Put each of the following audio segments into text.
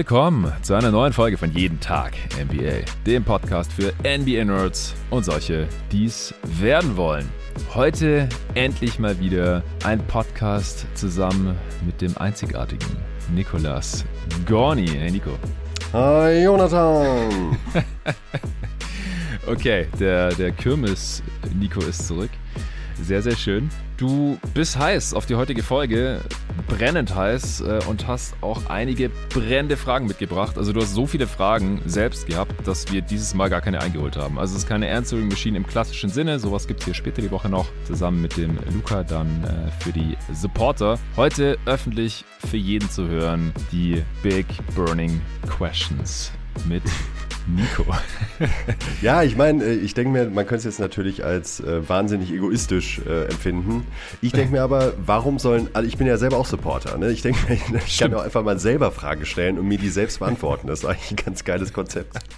Willkommen zu einer neuen Folge von Jeden Tag NBA, dem Podcast für NBA-Nerds und solche, die es werden wollen. Heute endlich mal wieder ein Podcast zusammen mit dem einzigartigen Nikolas Gorni. Hey Nico. Hi Jonathan. okay, der, der Kirmes Nico ist zurück. Sehr, sehr schön. Du bist heiß auf die heutige Folge, brennend heiß äh, und hast auch einige brennende Fragen mitgebracht. Also du hast so viele Fragen selbst gehabt, dass wir dieses Mal gar keine eingeholt haben. Also es ist keine Answering Machine im klassischen Sinne. Sowas gibt es hier später die Woche noch, zusammen mit dem Luca dann äh, für die Supporter. Heute öffentlich für jeden zu hören die Big Burning Questions mit Nico. ja, ich meine, äh, ich denke mir, man könnte es jetzt natürlich als äh, wahnsinnig egoistisch äh, empfinden. Ich denke mir aber, warum sollen, also ich bin ja selber auch Supporter, ne? Ich denke mir, ich kann auch einfach mal selber Fragen stellen und mir die selbst beantworten. Das ist eigentlich ein ganz geiles Konzept.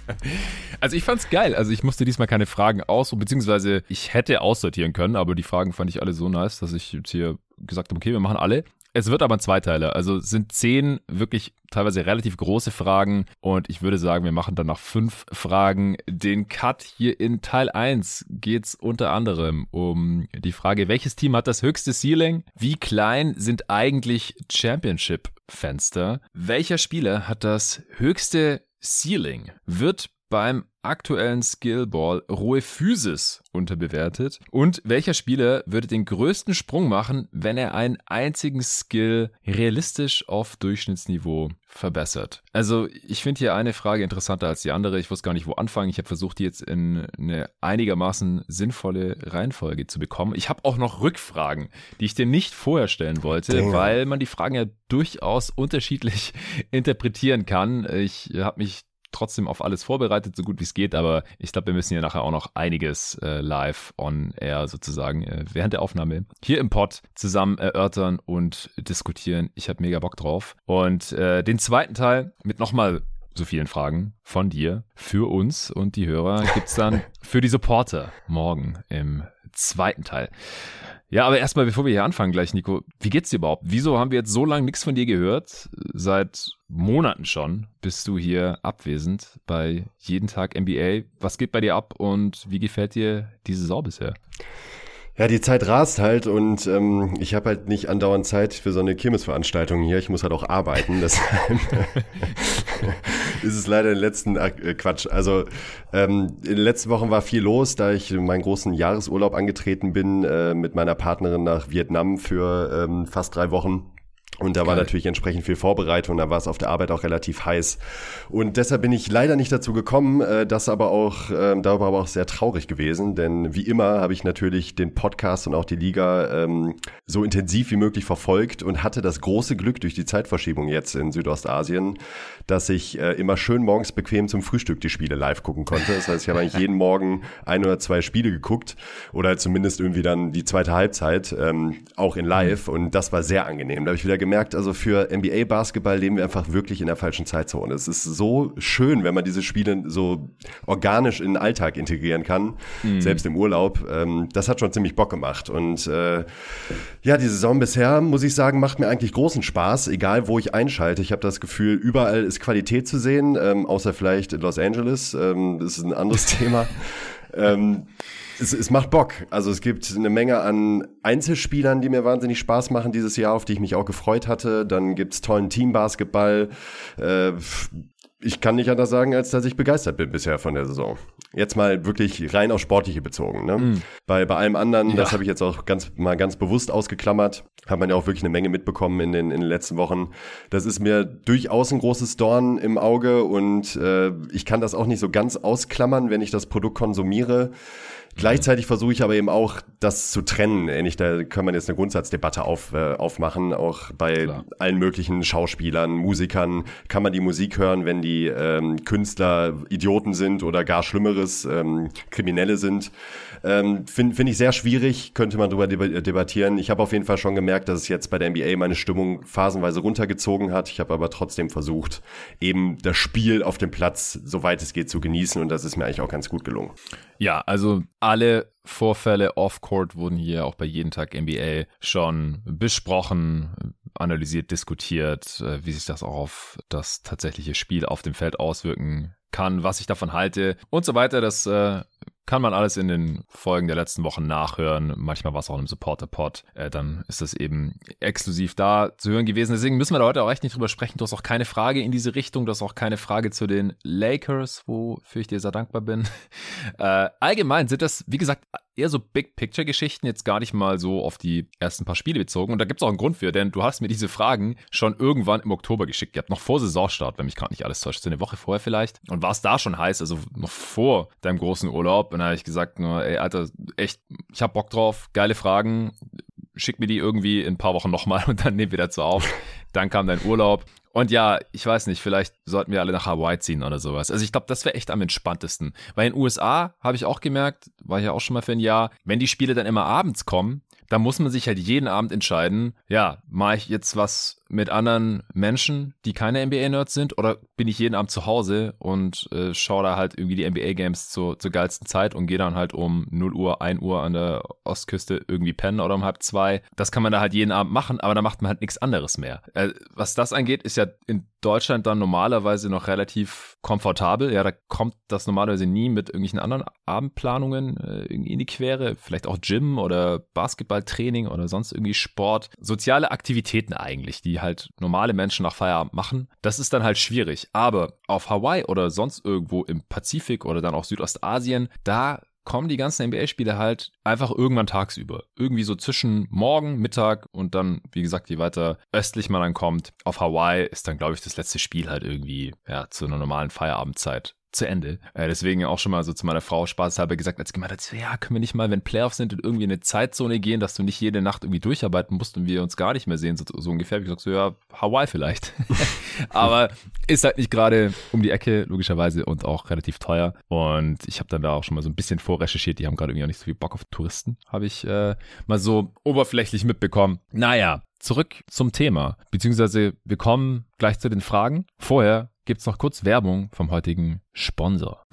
Also ich fand's geil. Also ich musste diesmal keine Fragen aus, beziehungsweise ich hätte aussortieren können, aber die Fragen fand ich alle so nice, dass ich jetzt hier gesagt habe, okay, wir machen alle. Es wird aber ein Zweiteiler. Also es sind zehn wirklich teilweise relativ große Fragen und ich würde sagen, wir machen dann nach fünf Fragen den Cut. Hier in Teil 1 geht es unter anderem um die Frage, welches Team hat das höchste Ceiling? Wie klein sind eigentlich Championship-Fenster? Welcher Spieler hat das höchste Ceiling? Wird beim aktuellen Skillball rohe Physis unterbewertet? Und welcher Spieler würde den größten Sprung machen, wenn er einen einzigen Skill realistisch auf Durchschnittsniveau verbessert? Also ich finde hier eine Frage interessanter als die andere. Ich wusste gar nicht, wo anfangen. Ich habe versucht, die jetzt in eine einigermaßen sinnvolle Reihenfolge zu bekommen. Ich habe auch noch Rückfragen, die ich dir nicht vorher stellen wollte, Damn. weil man die Fragen ja durchaus unterschiedlich interpretieren kann. Ich habe mich trotzdem auf alles vorbereitet, so gut wie es geht, aber ich glaube, wir müssen ja nachher auch noch einiges äh, live on air sozusagen äh, während der Aufnahme hier im Pod zusammen erörtern und diskutieren. Ich habe mega Bock drauf. Und äh, den zweiten Teil mit nochmal so vielen Fragen von dir für uns und die Hörer gibt's dann für die Supporter morgen im zweiten Teil. Ja, aber erstmal, bevor wir hier anfangen gleich, Nico, wie geht's dir überhaupt? Wieso haben wir jetzt so lange nichts von dir gehört? Seit Monaten schon bist du hier abwesend bei jeden Tag NBA. Was geht bei dir ab und wie gefällt dir die Saison bisher? Ja, die Zeit rast halt und ähm, ich habe halt nicht andauernd Zeit für so eine Kirmesveranstaltung hier. Ich muss halt auch arbeiten. Deshalb ist es leider den letzten äh, Quatsch. Also ähm, in den letzten Wochen war viel los, da ich meinen großen Jahresurlaub angetreten bin äh, mit meiner Partnerin nach Vietnam für ähm, fast drei Wochen. Und da Geil. war natürlich entsprechend viel Vorbereitung, da war es auf der Arbeit auch relativ heiß. Und deshalb bin ich leider nicht dazu gekommen, äh, das aber auch, äh, darüber aber auch sehr traurig gewesen, denn wie immer habe ich natürlich den Podcast und auch die Liga ähm, so intensiv wie möglich verfolgt und hatte das große Glück durch die Zeitverschiebung jetzt in Südostasien, dass ich äh, immer schön morgens bequem zum Frühstück die Spiele live gucken konnte. Das heißt, ich habe eigentlich jeden Morgen ein oder zwei Spiele geguckt oder zumindest irgendwie dann die zweite Halbzeit, ähm, auch in live und das war sehr angenehm. Da habe ich wieder gemerkt, also für NBA-Basketball leben wir einfach wirklich in der falschen Zeitzone. Es ist so schön, wenn man diese Spiele so organisch in den Alltag integrieren kann, mhm. selbst im Urlaub. Ähm, das hat schon ziemlich Bock gemacht. Und äh, ja, die Saison bisher, muss ich sagen, macht mir eigentlich großen Spaß, egal wo ich einschalte. Ich habe das Gefühl, überall ist Qualität zu sehen, ähm, außer vielleicht in Los Angeles. Ähm, das ist ein anderes Thema. ähm, es, es macht Bock. Also es gibt eine Menge an Einzelspielern, die mir wahnsinnig Spaß machen dieses Jahr, auf die ich mich auch gefreut hatte. Dann gibt's tollen Teambasketball. Äh, ich kann nicht anders sagen, als dass ich begeistert bin bisher von der Saison. Jetzt mal wirklich rein auf Sportliche bezogen. Ne? Mm. Bei, bei allem anderen, ja. das habe ich jetzt auch ganz mal ganz bewusst ausgeklammert, hat man ja auch wirklich eine Menge mitbekommen in den, in den letzten Wochen. Das ist mir durchaus ein großes Dorn im Auge und äh, ich kann das auch nicht so ganz ausklammern, wenn ich das Produkt konsumiere. Gleichzeitig versuche ich aber eben auch, das zu trennen. Ähnlich, da kann man jetzt eine Grundsatzdebatte auf, äh, aufmachen. Auch bei Klar. allen möglichen Schauspielern, Musikern kann man die Musik hören, wenn die ähm, Künstler Idioten sind oder gar Schlimmeres, ähm, Kriminelle sind. Ähm, Finde find ich sehr schwierig, könnte man darüber debattieren. Ich habe auf jeden Fall schon gemerkt, dass es jetzt bei der NBA meine Stimmung phasenweise runtergezogen hat. Ich habe aber trotzdem versucht, eben das Spiel auf dem Platz, soweit es geht, zu genießen und das ist mir eigentlich auch ganz gut gelungen. Ja, also alle Vorfälle off-court wurden hier auch bei jeden Tag NBA schon besprochen analysiert, diskutiert, äh, wie sich das auch auf das tatsächliche Spiel auf dem Feld auswirken kann, was ich davon halte und so weiter. Das äh, kann man alles in den Folgen der letzten Wochen nachhören. Manchmal war es auch im Supporter-Pod. Äh, dann ist das eben exklusiv da zu hören gewesen. Deswegen müssen wir da heute auch echt nicht drüber sprechen. Du hast auch keine Frage in diese Richtung. Du hast auch keine Frage zu den Lakers, wofür ich dir sehr dankbar bin. Äh, allgemein sind das, wie gesagt, eher so Big-Picture-Geschichten, jetzt gar nicht mal so auf die ersten paar Spiele bezogen. Und da gibt es auch einen Grund für, denn du hast mir diese Fragen schon irgendwann im Oktober geschickt. Ihr habt noch vor Saisonstart, wenn mich gerade nicht alles täuscht, so eine Woche vorher vielleicht. Und war es da schon heiß, also noch vor deinem großen Urlaub. Und da habe ich gesagt, nur, ey, Alter, echt, ich hab Bock drauf, geile Fragen. Schick mir die irgendwie in ein paar Wochen nochmal und dann nehmen wir dazu auf. Dann kam dein Urlaub. Und ja, ich weiß nicht, vielleicht sollten wir alle nach Hawaii ziehen oder sowas. Also ich glaube, das wäre echt am entspanntesten. Weil in den USA habe ich auch gemerkt, war ich ja auch schon mal für ein Jahr, wenn die Spiele dann immer abends kommen, da muss man sich halt jeden Abend entscheiden, ja, mache ich jetzt was mit anderen Menschen, die keine NBA-Nerds sind, oder bin ich jeden Abend zu Hause und äh, schaue da halt irgendwie die NBA-Games zur, zur geilsten Zeit und gehe dann halt um 0 Uhr, 1 Uhr an der Ostküste irgendwie pennen oder um halb zwei. Das kann man da halt jeden Abend machen, aber da macht man halt nichts anderes mehr. Äh, was das angeht, ist ja in Deutschland dann normalerweise noch relativ komfortabel. Ja, da kommt das normalerweise nie mit irgendwelchen anderen Abendplanungen äh, in die Quere. Vielleicht auch Gym oder Basketballtraining oder sonst irgendwie Sport. Soziale Aktivitäten eigentlich, die halt normale Menschen nach Feierabend machen. Das ist dann halt schwierig. Aber auf Hawaii oder sonst irgendwo im Pazifik oder dann auch Südostasien, da kommen die ganzen NBA-Spiele halt einfach irgendwann tagsüber. Irgendwie so zwischen morgen, Mittag und dann, wie gesagt, je weiter östlich man dann kommt, auf Hawaii ist dann, glaube ich, das letzte Spiel halt irgendwie, ja, zu einer normalen Feierabendzeit zu Ende. Äh, deswegen auch schon mal so zu meiner Frau spaßhalber gesagt, als gemeint hat, ja, können wir nicht mal, wenn Playoffs sind, in irgendwie eine Zeitzone gehen, dass du nicht jede Nacht irgendwie durcharbeiten musst und wir uns gar nicht mehr sehen, so, so ungefähr. Ich gesagt, so, ja, Hawaii vielleicht. Aber ist halt nicht gerade um die Ecke, logischerweise, und auch relativ teuer. Und ich habe dann da auch schon mal so ein bisschen vorrecherchiert. Die haben gerade irgendwie auch nicht so viel Bock auf Touristen, habe ich äh, mal so oberflächlich mitbekommen. Naja, zurück zum Thema, beziehungsweise wir kommen gleich zu den Fragen. Vorher gibt's noch kurz Werbung vom heutigen Sponsor.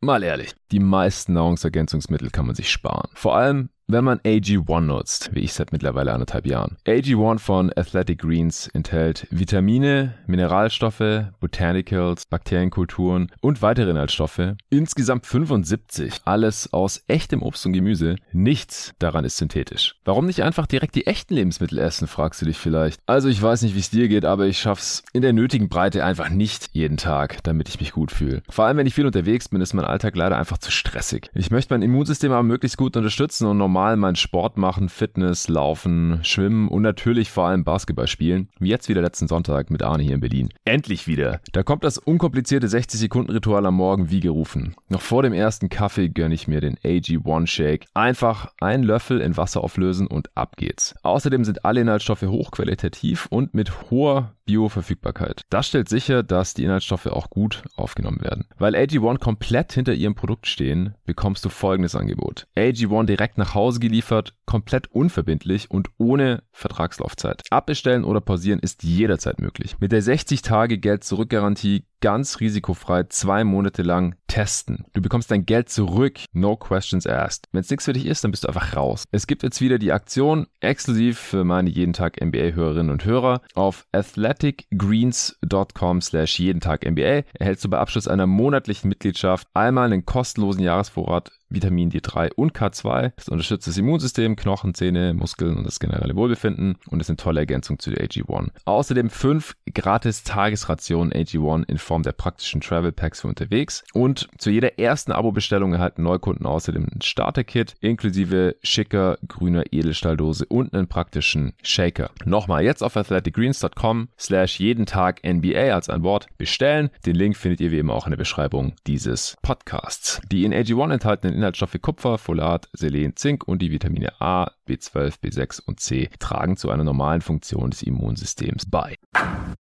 Mal ehrlich, die meisten Nahrungsergänzungsmittel kann man sich sparen. Vor allem, wenn man AG1 nutzt, wie ich seit mittlerweile anderthalb Jahren. AG1 von Athletic Greens enthält Vitamine, Mineralstoffe, Botanicals, Bakterienkulturen und weitere Inhaltsstoffe. Insgesamt 75. Alles aus echtem Obst und Gemüse. Nichts daran ist synthetisch. Warum nicht einfach direkt die echten Lebensmittel essen, fragst du dich vielleicht. Also ich weiß nicht, wie es dir geht, aber ich schaff's in der nötigen Breite einfach nicht jeden Tag, damit ich mich gut fühle. Vor allem, wenn ich viel unterwegs bin, ist mein Alltag leider einfach zu stressig. Ich möchte mein Immunsystem aber möglichst gut unterstützen und normal meinen Sport machen, Fitness, Laufen, Schwimmen und natürlich vor allem Basketball spielen. Wie jetzt wieder letzten Sonntag mit Arne hier in Berlin. Endlich wieder. Da kommt das unkomplizierte 60-Sekunden-Ritual am Morgen wie gerufen. Noch vor dem ersten Kaffee gönne ich mir den AG1 Shake. Einfach einen Löffel in Wasser auflösen und ab geht's. Außerdem sind alle Inhaltsstoffe hochqualitativ und mit hoher Bioverfügbarkeit. Das stellt sicher, dass die Inhaltsstoffe auch gut aufgenommen werden. Weil AG1 komplett hinter ihrem Produkt stehen, bekommst du folgendes Angebot. AG1 direkt nach Hause geliefert, komplett unverbindlich und ohne Vertragslaufzeit. Abbestellen oder pausieren ist jederzeit möglich. Mit der 60-Tage-Geld-Zurück-Garantie ganz risikofrei zwei Monate lang testen. Du bekommst dein Geld zurück, no questions asked. Wenn es nichts für dich ist, dann bist du einfach raus. Es gibt jetzt wieder die Aktion exklusiv für meine jeden Tag NBA-Hörerinnen und Hörer auf athleticgreens.com slash jeden Tag NBA erhältst du bei Abschluss einer monatlichen Mitgliedschaft einmal einen kostenlosen Jahresvorrat Vitamin D3 und K2. Das unterstützt das Immunsystem, Knochen, Zähne, Muskeln und das generelle Wohlbefinden und ist eine tolle Ergänzung zu der AG1. Außerdem fünf gratis Tagesrationen AG1 in Form der praktischen Travel Packs für unterwegs und zu jeder ersten Abo-Bestellung erhalten Neukunden außerdem ein Starter-Kit inklusive schicker grüner Edelstahldose und einen praktischen Shaker. Nochmal jetzt auf athleticgreens.com slash jeden Tag NBA als ein Wort bestellen. Den Link findet ihr wie immer auch in der Beschreibung dieses Podcasts. Die in AG1 enthaltenen Inhaltsstoffe Kupfer, Folat, Selen, Zink und die Vitamine A, B12, B6 und C tragen zu einer normalen Funktion des Immunsystems bei.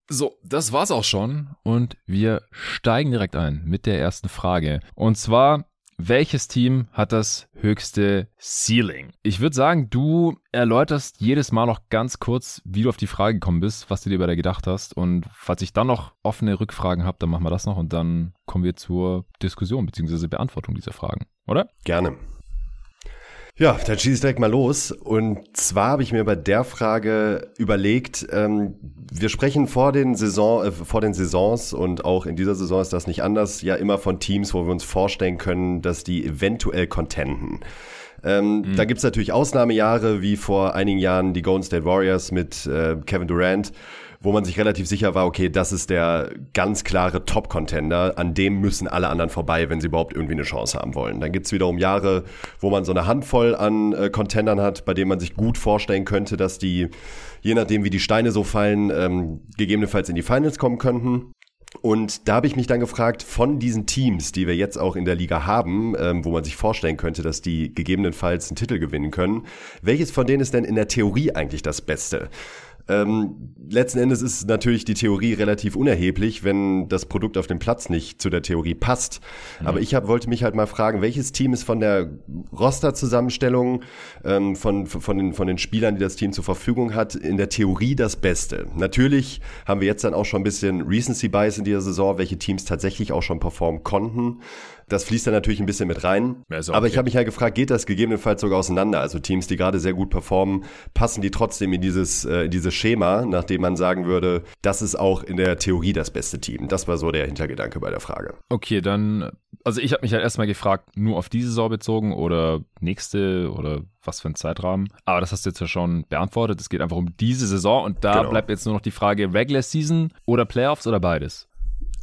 So, das war's auch schon und wir steigen direkt ein mit der ersten Frage. Und zwar, welches Team hat das höchste Ceiling? Ich würde sagen, du erläuterst jedes Mal noch ganz kurz, wie du auf die Frage gekommen bist, was du dir bei der gedacht hast. Und falls ich dann noch offene Rückfragen habe, dann machen wir das noch und dann kommen wir zur Diskussion bzw. Beantwortung dieser Fragen, oder? Gerne. Ja, dann schieße ich direkt mal los. Und zwar habe ich mir bei der Frage überlegt, ähm, wir sprechen vor den, Saison, äh, vor den Saisons und auch in dieser Saison ist das nicht anders, ja immer von Teams, wo wir uns vorstellen können, dass die eventuell contenten. Ähm, mhm. Da gibt's natürlich Ausnahmejahre, wie vor einigen Jahren die Golden State Warriors mit äh, Kevin Durant wo man sich relativ sicher war, okay, das ist der ganz klare Top-Contender, an dem müssen alle anderen vorbei, wenn sie überhaupt irgendwie eine Chance haben wollen. Dann gibt's wiederum Jahre, wo man so eine Handvoll an äh, Contendern hat, bei denen man sich gut vorstellen könnte, dass die, je nachdem wie die Steine so fallen, ähm, gegebenenfalls in die Finals kommen könnten. Und da habe ich mich dann gefragt, von diesen Teams, die wir jetzt auch in der Liga haben, ähm, wo man sich vorstellen könnte, dass die gegebenenfalls einen Titel gewinnen können, welches von denen ist denn in der Theorie eigentlich das Beste? Ähm, letzten Endes ist natürlich die Theorie relativ unerheblich, wenn das Produkt auf dem Platz nicht zu der Theorie passt. Mhm. Aber ich hab, wollte mich halt mal fragen, welches Team ist von der Roster-Zusammenstellung, ähm, von, von, den, von den Spielern, die das Team zur Verfügung hat, in der Theorie das Beste? Natürlich haben wir jetzt dann auch schon ein bisschen Recency Bias in dieser Saison, welche Teams tatsächlich auch schon performen konnten. Das fließt da natürlich ein bisschen mit rein. Ja, okay. Aber ich habe mich ja halt gefragt, geht das gegebenenfalls sogar auseinander? Also Teams, die gerade sehr gut performen, passen die trotzdem in dieses, äh, in dieses Schema, nachdem man sagen würde, das ist auch in der Theorie das beste Team. Das war so der Hintergedanke bei der Frage. Okay, dann, also ich habe mich halt erstmal gefragt, nur auf diese Saison bezogen oder nächste oder was für ein Zeitrahmen. Aber das hast du jetzt ja schon beantwortet. Es geht einfach um diese Saison und da genau. bleibt jetzt nur noch die Frage Regular Season oder Playoffs oder beides.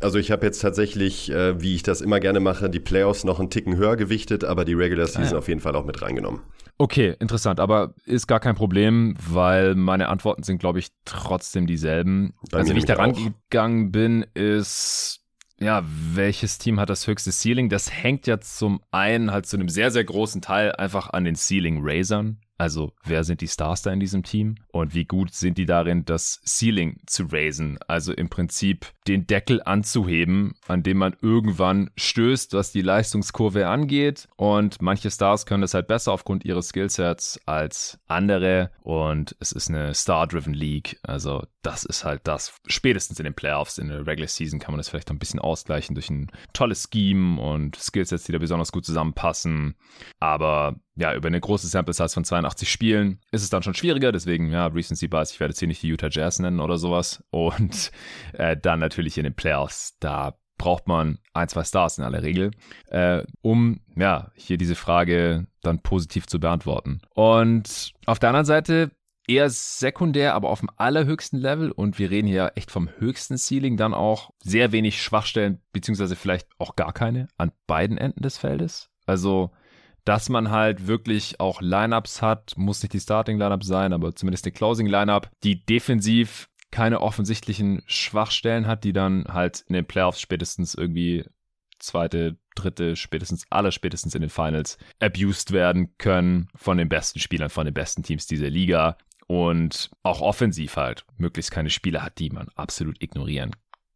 Also ich habe jetzt tatsächlich, äh, wie ich das immer gerne mache, die Playoffs noch einen Ticken höher gewichtet, aber die Regular Season ah, ja. auf jeden Fall auch mit reingenommen. Okay, interessant, aber ist gar kein Problem, weil meine Antworten sind, glaube ich, trotzdem dieselben. Bei also wie ich da rangegangen bin, ist ja, welches Team hat das höchste Ceiling? Das hängt ja zum einen halt zu einem sehr, sehr großen Teil einfach an den Ceiling Raisern. Also, wer sind die Stars da in diesem Team? Und wie gut sind die darin, das Ceiling zu raisen? Also im Prinzip den Deckel anzuheben, an dem man irgendwann stößt, was die Leistungskurve angeht. Und manche Stars können das halt besser aufgrund ihres Skillsets als andere. Und es ist eine Star-Driven League. Also, das ist halt das. Spätestens in den Playoffs, in der Regular Season kann man das vielleicht ein bisschen ausgleichen durch ein tolles Scheme und Skillsets, die da besonders gut zusammenpassen. Aber ja, über eine große Sample Size von 82 Spielen ist es dann schon schwieriger. Deswegen, ja, Recency Bias, ich werde jetzt hier nicht die Utah Jazz nennen oder sowas. Und äh, dann natürlich in den Playoffs, da braucht man ein, zwei Stars in aller Regel, äh, um ja hier diese Frage dann positiv zu beantworten. Und auf der anderen Seite eher sekundär, aber auf dem allerhöchsten Level und wir reden hier echt vom höchsten Ceiling, dann auch sehr wenig Schwachstellen, beziehungsweise vielleicht auch gar keine an beiden Enden des Feldes. Also dass man halt wirklich auch Lineups hat, muss nicht die Starting Lineup sein, aber zumindest die Closing Lineup, die defensiv keine offensichtlichen Schwachstellen hat, die dann halt in den Playoffs spätestens irgendwie zweite, dritte, spätestens aller spätestens in den Finals abused werden können von den besten Spielern, von den besten Teams dieser Liga und auch offensiv halt möglichst keine Spieler hat, die man absolut ignorieren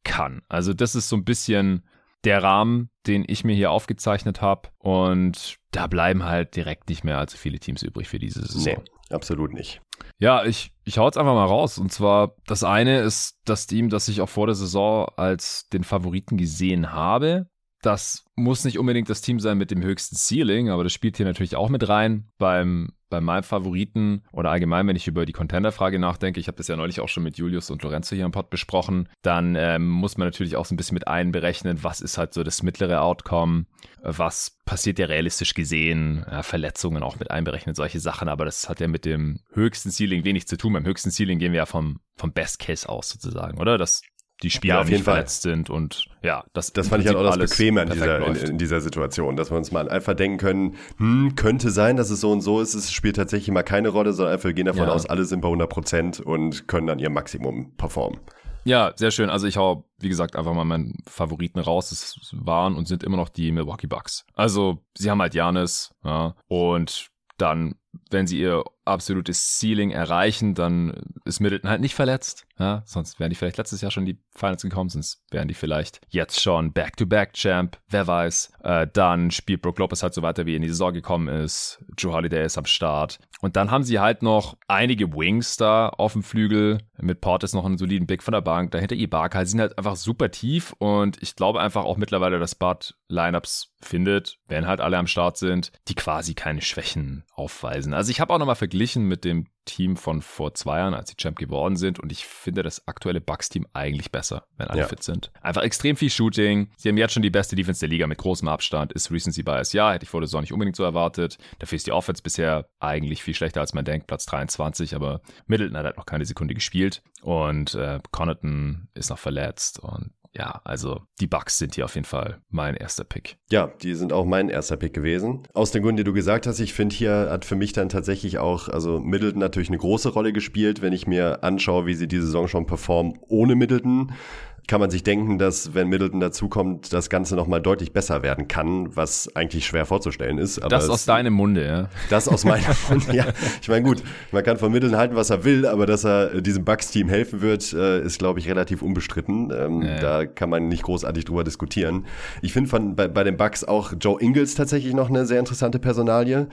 kann. Also das ist so ein bisschen der Rahmen, den ich mir hier aufgezeichnet habe. Und da bleiben halt direkt nicht mehr allzu viele Teams übrig für diese Saison. Nee, absolut nicht. Ja, ich, ich hau jetzt einfach mal raus. Und zwar, das eine ist das Team, das ich auch vor der Saison als den Favoriten gesehen habe. Das muss nicht unbedingt das Team sein mit dem höchsten Ceiling, aber das spielt hier natürlich auch mit rein. Beim bei meinem Favoriten oder allgemein, wenn ich über die Contender-Frage nachdenke, ich habe das ja neulich auch schon mit Julius und Lorenzo hier im Pod besprochen, dann ähm, muss man natürlich auch so ein bisschen mit einberechnen, was ist halt so das mittlere Outcome, was passiert ja realistisch gesehen, ja, Verletzungen auch mit einberechnen, solche Sachen, aber das hat ja mit dem höchsten Ceiling wenig zu tun. Beim höchsten Ceiling gehen wir ja vom, vom Best Case aus sozusagen, oder? Das die Spieler ja, auf jeden verletzt Fall. sind und ja, das, das fand ich halt auch das Bequeme in dieser, in, in, dieser Situation, dass wir uns mal einfach denken können, hm, könnte sein, dass es so und so ist, es spielt tatsächlich mal keine Rolle, sondern einfach wir gehen davon ja. aus, alle sind bei 100 Prozent und können dann ihr Maximum performen. Ja, sehr schön. Also ich hau, wie gesagt, einfach mal meinen Favoriten raus. Es waren und sind immer noch die Milwaukee Bucks. Also sie haben halt Janis ja, und dann wenn sie ihr absolutes Ceiling erreichen, dann ist Middleton halt nicht verletzt. Ja? Sonst wären die vielleicht letztes Jahr schon in die Finals gekommen, sonst wären die vielleicht jetzt schon Back-to-Back-Champ, wer weiß. Äh, dann spielt Brook Lopez halt so weiter, wie er in die Saison gekommen ist. Drew Holiday ist am Start. Und dann haben sie halt noch einige Wings da auf dem Flügel. Mit Portis noch einen soliden Big von der Bank. Dahinter Ibaka. Sie sind halt einfach super tief und ich glaube einfach auch mittlerweile, dass Bud Lineups findet, wenn halt alle am Start sind, die quasi keine Schwächen aufweisen. Also ich habe auch nochmal verglichen mit dem Team von vor zwei Jahren, als sie Champ geworden sind. Und ich finde das aktuelle Bucks-Team eigentlich besser, wenn alle ja. fit sind. Einfach extrem viel Shooting. Sie haben jetzt schon die beste Defense der Liga mit großem Abstand. Ist Recency Bias? Ja, hätte ich vor der Saison nicht unbedingt so erwartet. Dafür ist die Offense bisher eigentlich viel schlechter, als man denkt. Platz 23, aber Middleton hat halt noch keine Sekunde gespielt. Und äh, Connaughton ist noch verletzt. Und ja, also die Bucks sind hier auf jeden Fall mein erster Pick. Ja, die sind auch mein erster Pick gewesen. Aus den Gründen, die du gesagt hast, ich finde hier hat für mich dann tatsächlich auch, also Middleton natürlich eine große Rolle gespielt, wenn ich mir anschaue, wie sie diese Saison schon performen ohne Middleton kann man sich denken, dass wenn Middleton dazukommt, das Ganze nochmal deutlich besser werden kann, was eigentlich schwer vorzustellen ist. Aber das aus deinem Munde, ja. Das aus meinem Munde, ja. Ich meine, gut, man kann von Middleton halten, was er will, aber dass er diesem Bucks-Team helfen wird, äh, ist, glaube ich, relativ unbestritten. Ähm, ja, Da kann man nicht großartig drüber diskutieren. Ich finde von bei, bei den Bucks auch Joe Ingles tatsächlich noch eine sehr interessante Personalie,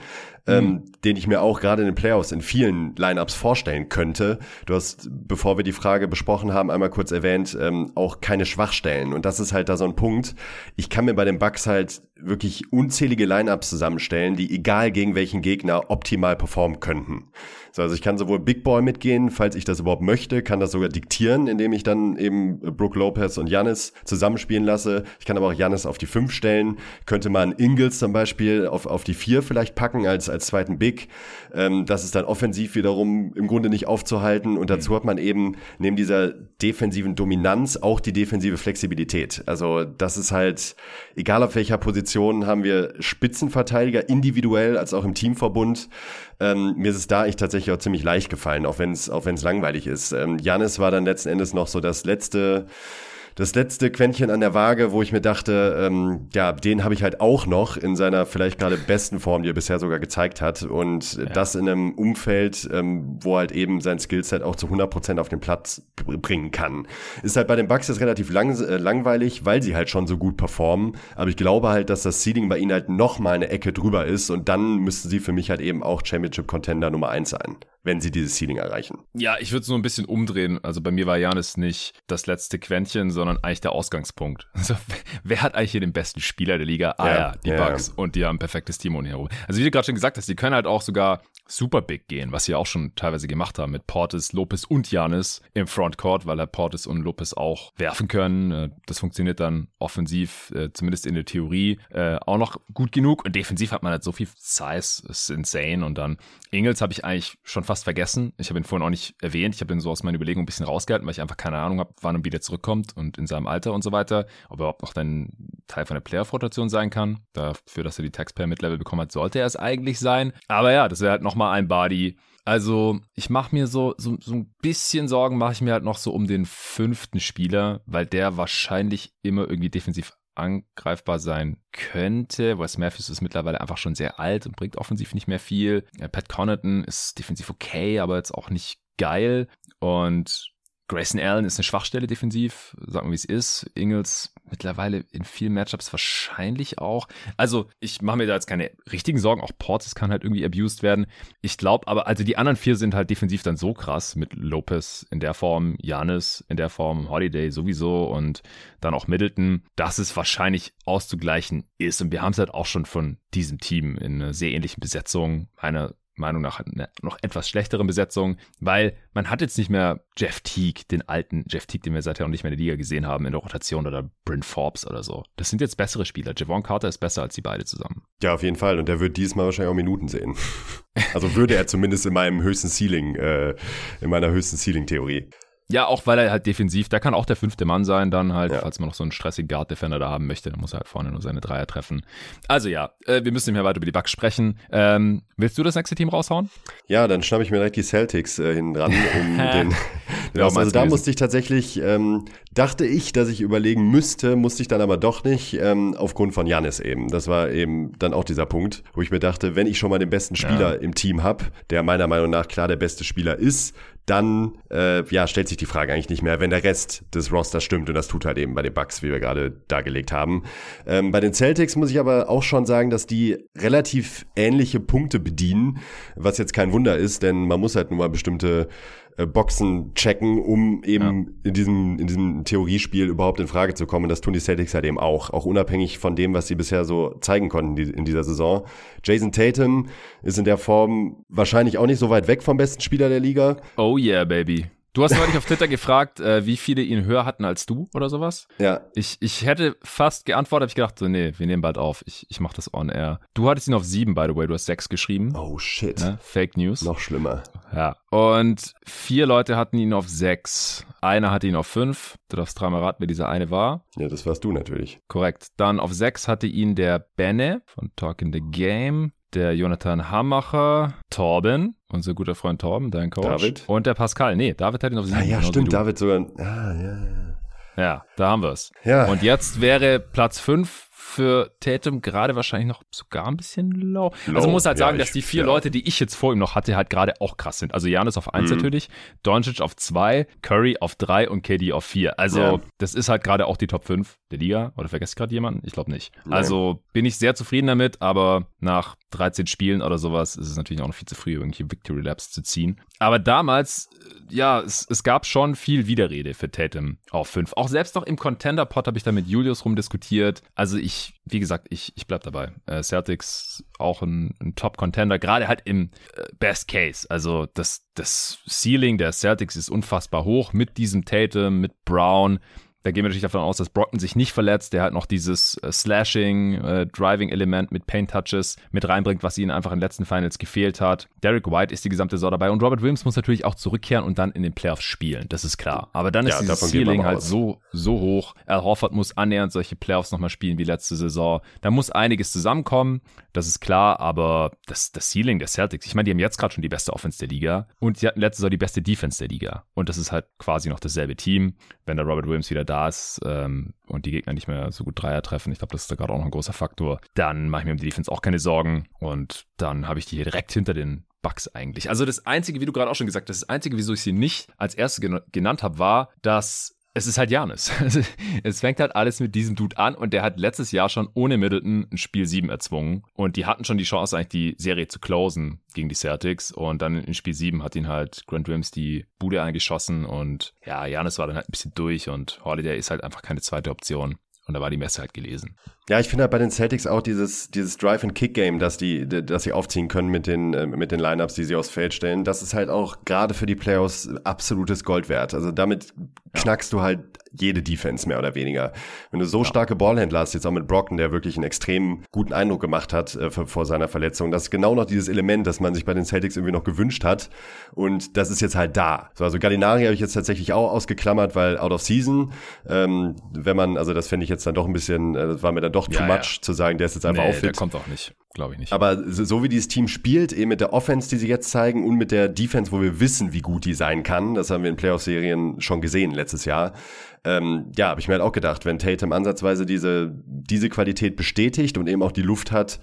ähm, mhm. den ich mir auch gerade in den Playoffs in vielen Lineups vorstellen könnte. Du hast, bevor wir die Frage besprochen haben, einmal kurz erwähnt, ähm, auch keine Schwachstellen. Und das ist halt da so ein Punkt. Ich kann mir bei den Bucks halt wirklich unzählige Lineups zusammenstellen, die egal gegen welchen Gegner optimal performen könnten. So, also ich kann sowohl Big Boy mitgehen, falls ich das überhaupt möchte, kann das sogar diktieren, indem ich dann eben Brook Lopez und Janis zusammenspielen lasse. Ich kann aber auch Janis auf die 5 stellen, könnte man Ingles zum Beispiel auf, auf die 4 vielleicht packen als, als zweiten Big. Ähm, das ist dann offensiv wiederum im Grunde nicht aufzuhalten und dazu hat man eben neben dieser defensiven Dominanz auch die defensive Flexibilität. Also das ist halt, egal auf welcher Position haben wir Spitzenverteidiger, individuell als auch im Teamverbund. Ähm, mir ist es da echt tatsächlich auch ziemlich leicht gefallen, auch wenn es auch wenn's langweilig ist. Ähm, Janis war dann letzten Endes noch so das letzte das letzte Quäntchen an der Waage, wo ich mir dachte, ähm, ja, den habe ich halt auch noch in seiner vielleicht gerade besten Form, die er bisher sogar gezeigt hat. Und ja. das in einem Umfeld, ähm, wo halt eben sein Skillset auch zu 100% auf den Platz bringen kann. Ist halt bei den Bucks jetzt relativ lang, äh, langweilig, weil sie halt schon so gut performen. Aber ich glaube halt, dass das Seeding bei ihnen halt noch mal eine Ecke drüber ist. Und dann müssten sie für mich halt eben auch Championship-Contender Nummer eins sein wenn sie dieses Ceiling erreichen. Ja, ich würde es nur ein bisschen umdrehen. Also bei mir war Janis nicht das letzte Quäntchen, sondern eigentlich der Ausgangspunkt. Also wer hat eigentlich hier den besten Spieler der Liga? Ah ja, ja die ja, Bucks. Ja. Und die haben ein perfektes Team um herum. Also wie du gerade schon gesagt hast, die können halt auch sogar super big gehen, was sie auch schon teilweise gemacht haben mit Portis, Lopez und Janis im Frontcourt, weil halt Portis und Lopez auch werfen können. Äh, das funktioniert dann offensiv, äh, zumindest in der Theorie, äh, auch noch gut genug. Und defensiv hat man halt so viel Size, ist insane. Und dann Ingels habe ich eigentlich schon fast vergessen. Ich habe ihn vorhin auch nicht erwähnt. Ich habe ihn so aus meiner Überlegung ein bisschen rausgehalten, weil ich einfach keine Ahnung habe, wann er wieder zurückkommt und in seinem Alter und so weiter. Ob er überhaupt noch ein Teil von der Playoff-Rotation sein kann. Dafür, dass er die Taxpayer-Mid-Level bekommen hat, sollte er es eigentlich sein. Aber ja, das wäre halt nochmal ein Body. Also, ich mache mir so, so, so ein bisschen Sorgen, mache ich mir halt noch so um den fünften Spieler, weil der wahrscheinlich immer irgendwie defensiv angreifbar sein könnte. Wes Matthews ist mittlerweile einfach schon sehr alt und bringt offensiv nicht mehr viel. Pat Connaughton ist defensiv okay, aber jetzt auch nicht geil. Und Grayson Allen ist eine Schwachstelle defensiv, sagen wir wie es ist. Ingles mittlerweile in vielen Matchups wahrscheinlich auch. Also ich mache mir da jetzt keine richtigen Sorgen. Auch Portis kann halt irgendwie abused werden. Ich glaube aber, also die anderen vier sind halt defensiv dann so krass mit Lopez in der Form, Janis in der Form, Holiday sowieso und dann auch Middleton, dass es wahrscheinlich auszugleichen ist. Und wir haben es halt auch schon von diesem Team in einer sehr ähnlichen Besetzung. Einer Meinung nach eine noch etwas schlechtere Besetzung, weil man hat jetzt nicht mehr Jeff Teague, den alten Jeff Teague, den wir seither noch nicht mehr in der Liga gesehen haben, in der Rotation oder Bryn Forbes oder so. Das sind jetzt bessere Spieler. Javon Carter ist besser als die beide zusammen. Ja, auf jeden Fall. Und der wird diesmal wahrscheinlich auch Minuten sehen. Also würde er zumindest in meinem höchsten Ceiling, äh, in meiner höchsten Ceiling-Theorie. Ja, auch weil er halt defensiv, der kann auch der fünfte Mann sein, dann halt, ja. falls man noch so einen stressigen Guard-Defender da haben möchte, dann muss er halt vorne nur seine Dreier treffen. Also ja, äh, wir müssen mehr weiter über die Bugs sprechen. Ähm, willst du das nächste Team raushauen? Ja, dann schnappe ich mir direkt die Celtics äh, hinten dran, um den. ja, also da musste ich tatsächlich, ähm, dachte ich, dass ich überlegen müsste, musste ich dann aber doch nicht, ähm, aufgrund von Janis eben. Das war eben dann auch dieser Punkt, wo ich mir dachte, wenn ich schon mal den besten Spieler ja. im Team habe, der meiner Meinung nach klar der beste Spieler ist, dann äh, ja, stellt sich die Frage eigentlich nicht mehr, wenn der Rest des Rosters stimmt. Und das tut halt eben bei den Bucks, wie wir gerade dargelegt haben. Ähm, bei den Celtics muss ich aber auch schon sagen, dass die relativ ähnliche Punkte bedienen, was jetzt kein Wunder ist, denn man muss halt nur mal bestimmte Boxen checken, um eben ja. in diesem, in diesem Theoriespiel überhaupt in Frage zu kommen. Das tun die Celtics halt eben auch, auch unabhängig von dem, was sie bisher so zeigen konnten in dieser Saison. Jason Tatum ist in der Form wahrscheinlich auch nicht so weit weg vom besten Spieler der Liga. Oh yeah, baby. Du hast neulich auf Twitter gefragt, äh, wie viele ihn höher hatten als du oder sowas. Ja. Ich, ich hätte fast geantwortet, habe ich gedacht, so, nee, wir nehmen bald auf. Ich, ich mache das on air. Du hattest ihn auf sieben, by the way. Du hast sechs geschrieben. Oh shit. Ne? Fake News. Noch schlimmer. Ja. Und vier Leute hatten ihn auf sechs. Einer hatte ihn auf fünf. Du darfst dreimal raten, wer dieser eine war. Ja, das warst du natürlich. Korrekt. Dann auf sechs hatte ihn der Benne von Talking the Game der Jonathan Hammacher, Torben, unser guter Freund Torben, dein Coach. David. Und der Pascal. Nee, David hat ihn auf sieben. Ah, ja, stimmt, David sogar. Ah, ja, ja. Ja, da haben wir es. Ja. Und jetzt wäre Platz fünf für Tatum gerade wahrscheinlich noch sogar ein bisschen low. low. Also muss halt sagen, ja, dass die vier ja. Leute, die ich jetzt vor ihm noch hatte, halt gerade auch krass sind. Also Janis auf eins mhm. natürlich, Doncic auf zwei, Curry auf drei und KD auf vier. Also ja. das ist halt gerade auch die Top 5 der Liga. Oder vergesst gerade jemanden? Ich glaube nicht. Also bin ich sehr zufrieden damit, aber nach 13 Spielen oder sowas ist es natürlich auch noch viel zu früh, irgendwelche Victory Laps zu ziehen. Aber damals, äh, ja, es, es gab schon viel Widerrede für Tatum auf 5. Auch selbst noch im Contender-Pod habe ich da mit Julius rumdiskutiert. Also ich, wie gesagt, ich, ich bleib dabei. Äh, Celtics auch ein, ein Top-Contender, gerade halt im äh, Best Case. Also das, das Ceiling der Celtics ist unfassbar hoch mit diesem Tatum, mit Brown da gehen wir natürlich davon aus, dass Brockton sich nicht verletzt, der halt noch dieses äh, Slashing, äh, Driving-Element mit Paint-Touches mit reinbringt, was ihnen einfach in den letzten Finals gefehlt hat. Derek White ist die gesamte Saison dabei und Robert Williams muss natürlich auch zurückkehren und dann in den Playoffs spielen, das ist klar. Aber dann ist ja, dieses Ceiling halt so, so hoch. Al Horford muss annähernd solche Playoffs nochmal spielen wie letzte Saison. Da muss einiges zusammenkommen, das ist klar, aber das, das Ceiling der Celtics, ich meine, die haben jetzt gerade schon die beste Offense der Liga und sie hatten letzte Saison die beste Defense der Liga. Und das ist halt quasi noch dasselbe Team. Wenn der Robert Williams wieder da ist ähm, und die Gegner nicht mehr so gut Dreier treffen, ich glaube, das ist da gerade auch noch ein großer Faktor, dann mache ich mir um die Defense auch keine Sorgen und dann habe ich die direkt hinter den Bugs eigentlich. Also das Einzige, wie du gerade auch schon gesagt hast, das Einzige, wieso ich sie nicht als erstes genannt habe, war, dass es ist halt Janis. es fängt halt alles mit diesem Dude an und der hat letztes Jahr schon ohne Middleton ein Spiel 7 erzwungen und die hatten schon die Chance eigentlich die Serie zu closen gegen die Celtics und dann in Spiel 7 hat ihn halt Grant Williams die Bude eingeschossen und ja, Janis war dann halt ein bisschen durch und Holiday ist halt einfach keine zweite Option. Und da war die Messe halt gelesen. Ja, ich finde halt bei den Celtics auch dieses, dieses Drive-and-Kick-Game, dass die, dass sie aufziehen können mit den, äh, mit den Lineups, die sie aufs Feld stellen. Das ist halt auch gerade für die Playoffs absolutes Gold wert. Also damit knackst du halt jede Defense mehr oder weniger. Wenn du so ja. starke Ballhändler hast, jetzt auch mit Brocken, der wirklich einen extrem guten Eindruck gemacht hat äh, vor seiner Verletzung, das ist genau noch dieses Element, das man sich bei den Celtics irgendwie noch gewünscht hat. Und das ist jetzt halt da. So, also Gallinari habe ich jetzt tatsächlich auch ausgeklammert, weil out of season, ähm, wenn man, also das fände ich jetzt dann doch ein bisschen, äh, das war mir dann doch too ja, much ja. zu sagen, der ist jetzt einfach nee, fit. Der kommt auch nicht, glaube ich nicht. Aber so, so wie dieses Team spielt, eben mit der Offense, die sie jetzt zeigen und mit der Defense, wo wir wissen, wie gut die sein kann, das haben wir in Playoff-Serien schon gesehen letztes Jahr, ähm, ja, habe ich mir halt auch gedacht, wenn Tatum ansatzweise diese, diese Qualität bestätigt und eben auch die Luft hat,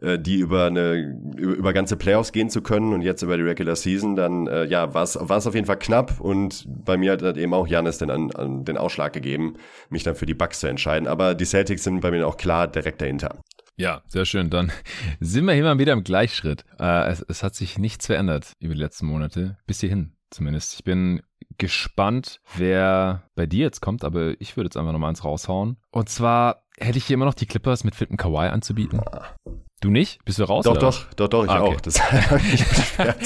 äh, die über eine über, über ganze Playoffs gehen zu können und jetzt über die Regular Season, dann äh, ja, war es auf jeden Fall knapp und bei mir hat eben auch Janis den, an, an den Ausschlag gegeben, mich dann für die Bucks zu entscheiden. Aber die Celtics sind bei mir auch klar direkt dahinter. Ja, sehr schön. Dann sind wir mal wieder im Gleichschritt. Äh, es, es hat sich nichts verändert über die letzten Monate, bis hierhin zumindest. Ich bin gespannt, wer bei dir jetzt kommt, aber ich würde jetzt einfach nochmal eins raushauen. Und zwar hätte ich hier immer noch die Clippers mit fitten Kawhi anzubieten. Du nicht? Bist du raus? Doch, doch, doch, doch, ich Ah, okay. auch. Das habe ich beschwert.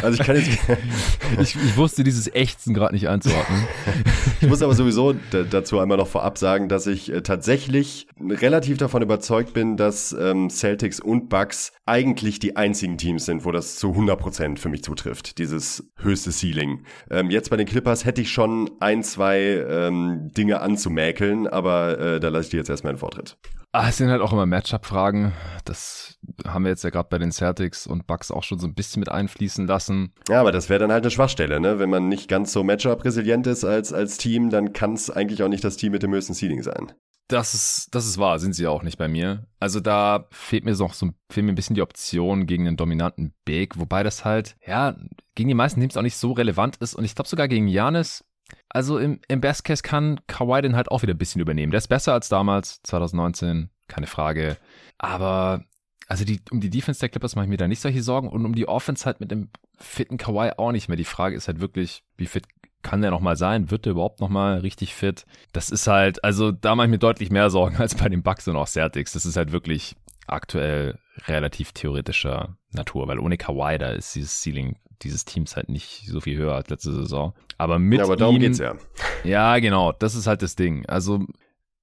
Also ich kann jetzt, Ich, ich wusste dieses Ächzen gerade nicht einzuordnen. ich muss aber sowieso da- dazu einmal noch vorab sagen, dass ich äh, tatsächlich relativ davon überzeugt bin, dass ähm, Celtics und Bucks eigentlich die einzigen Teams sind, wo das zu 100% für mich zutrifft, dieses höchste Ceiling. Ähm, jetzt bei den Clippers hätte ich schon ein, zwei ähm, Dinge anzumäkeln, aber äh, da lasse ich dir jetzt erstmal einen Vortritt. Ah, es sind halt auch immer Matchup-Fragen. Das haben wir jetzt ja gerade bei den Celtics und Bucks auch schon so ein bisschen mit einfließen lassen. Ja, aber das wäre dann halt eine Schwachstelle, ne? Wenn man nicht ganz so Matchup-resilient ist als, als Team, dann kann es eigentlich auch nicht das Team mit dem höchsten Ceiling sein. Das ist, das ist wahr, sind sie auch nicht bei mir. Also da fehlt mir noch so fehlt mir ein bisschen die Option gegen einen dominanten Big, wobei das halt, ja, gegen die meisten Teams auch nicht so relevant ist. Und ich glaube sogar gegen Janis, also im, im Best Case kann Kawhi den halt auch wieder ein bisschen übernehmen. Der ist besser als damals, 2019, keine Frage. Aber also die, um die Defense der Clippers mache ich mir da nicht solche Sorgen und um die Offense halt mit dem fitten Kawhi auch nicht mehr. Die Frage ist halt wirklich, wie fit kann der nochmal sein? Wird der überhaupt nochmal richtig fit? Das ist halt, also da mache ich mir deutlich mehr Sorgen als bei den Bucks und auch Celtics. Das ist halt wirklich aktuell relativ theoretischer Natur, weil ohne Kawhi da ist dieses Ceiling dieses Teams halt nicht so viel höher als letzte Saison. Aber mit Ja, aber darum ihm, geht's ja. ja, genau, das ist halt das Ding. Also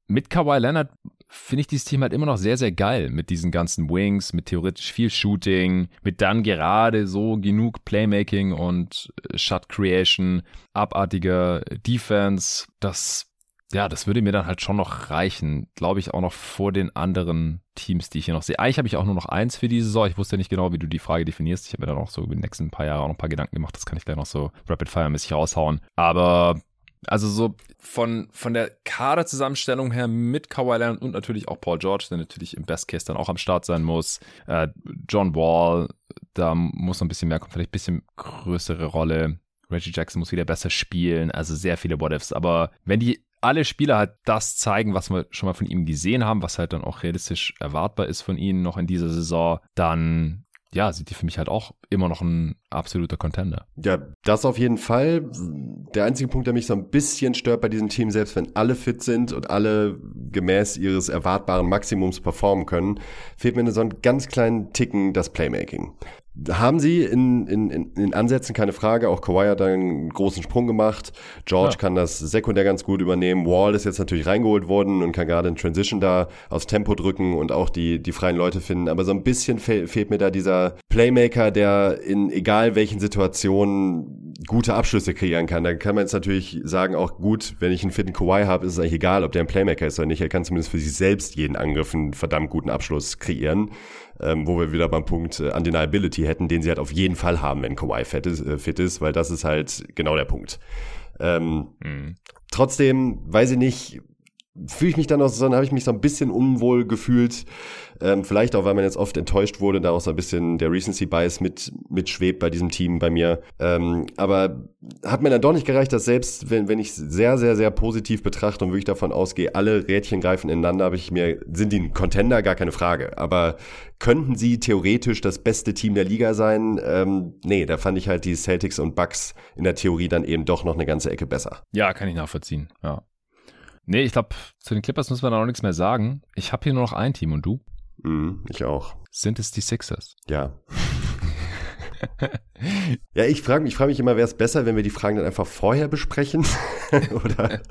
mit Kawhi Leonard finde ich dieses Team halt immer noch sehr, sehr geil. Mit diesen ganzen Wings, mit theoretisch viel Shooting, mit dann gerade so genug Playmaking und äh, Shot Creation, abartiger Defense. Das, ja, das würde mir dann halt schon noch reichen. Glaube ich auch noch vor den anderen Teams, die ich hier noch sehe. Eigentlich habe ich auch nur noch eins für diese Saison. Ich wusste ja nicht genau, wie du die Frage definierst. Ich habe mir dann auch so über die nächsten paar Jahre auch noch ein paar Gedanken gemacht. Das kann ich gleich noch so Rapid-Fire-mäßig raushauen. Aber also so von, von der Kaderzusammenstellung her mit Kawhi Leonard und natürlich auch Paul George, der natürlich im Best Case dann auch am Start sein muss. Äh, John Wall, da muss noch ein bisschen mehr kommen, vielleicht ein bisschen größere Rolle. Reggie Jackson muss wieder besser spielen, also sehr viele What-Ifs. Aber wenn die alle Spieler halt das zeigen, was wir schon mal von ihm gesehen haben, was halt dann auch realistisch erwartbar ist von ihnen noch in dieser Saison, dann ja, sind die für mich halt auch immer noch ein absoluter Contender. Ja, das auf jeden Fall. Der einzige Punkt, der mich so ein bisschen stört bei diesem Team, selbst wenn alle fit sind und alle gemäß ihres erwartbaren Maximums performen können, fehlt mir so einen ganz kleinen Ticken das Playmaking. Haben sie in, in, in, Ansätzen keine Frage. Auch Kawhi hat da einen großen Sprung gemacht. George Ja. kann das sekundär ganz gut übernehmen. Wall ist jetzt natürlich reingeholt worden und kann gerade in Transition da aufs Tempo drücken und auch die, die freien Leute finden. Aber so ein bisschen fe fehlt mir da dieser Playmaker, der in egal welchen Situationen gute Abschlüsse kreieren kann. Da kann man jetzt natürlich sagen, auch gut, wenn ich einen fitten Kawhi habe, ist es eigentlich egal, ob der ein Playmaker ist oder nicht. Er kann zumindest für sich selbst jeden Angriff einen verdammt guten Abschluss kreieren ähm, wo wir wieder beim Punkt äh, Undeniability hätten, den sie halt auf jeden Fall haben, wenn Kawhi fit ist, äh, fit ist weil das ist halt genau der Punkt. Ähm, Mhm. trotzdem, weiß ich nicht, fühle ich mich dann auch so, dann habe ich mich so ein bisschen unwohl gefühlt. Ähm, vielleicht auch, weil man jetzt oft enttäuscht wurde, da auch so ein bisschen der Recency Bias mit, mitschwebt bei diesem Team bei mir. Ähm, aber hat mir dann doch nicht gereicht, dass selbst wenn, wenn ich sehr, sehr, sehr positiv betrachte und wirklich davon ausgehe, alle Rädchen greifen ineinander, habe ich mir, sind die ein Contender, gar keine Frage. Aber könnten sie theoretisch das beste Team der Liga sein? Ähm, nee, da fand ich halt die Celtics und Bucks in der Theorie dann eben doch noch eine ganze Ecke besser. Ja, kann ich nachvollziehen, ja. Nee, ich glaube, zu den Clippers müssen wir da noch nichts mehr sagen. Ich habe hier nur noch ein Team und du? Mhm, ich auch. Sind es die Sixers? Ja. ja, ich frage mich, ich frage mich immer, wäre es besser, wenn wir die Fragen dann einfach vorher besprechen? Oder?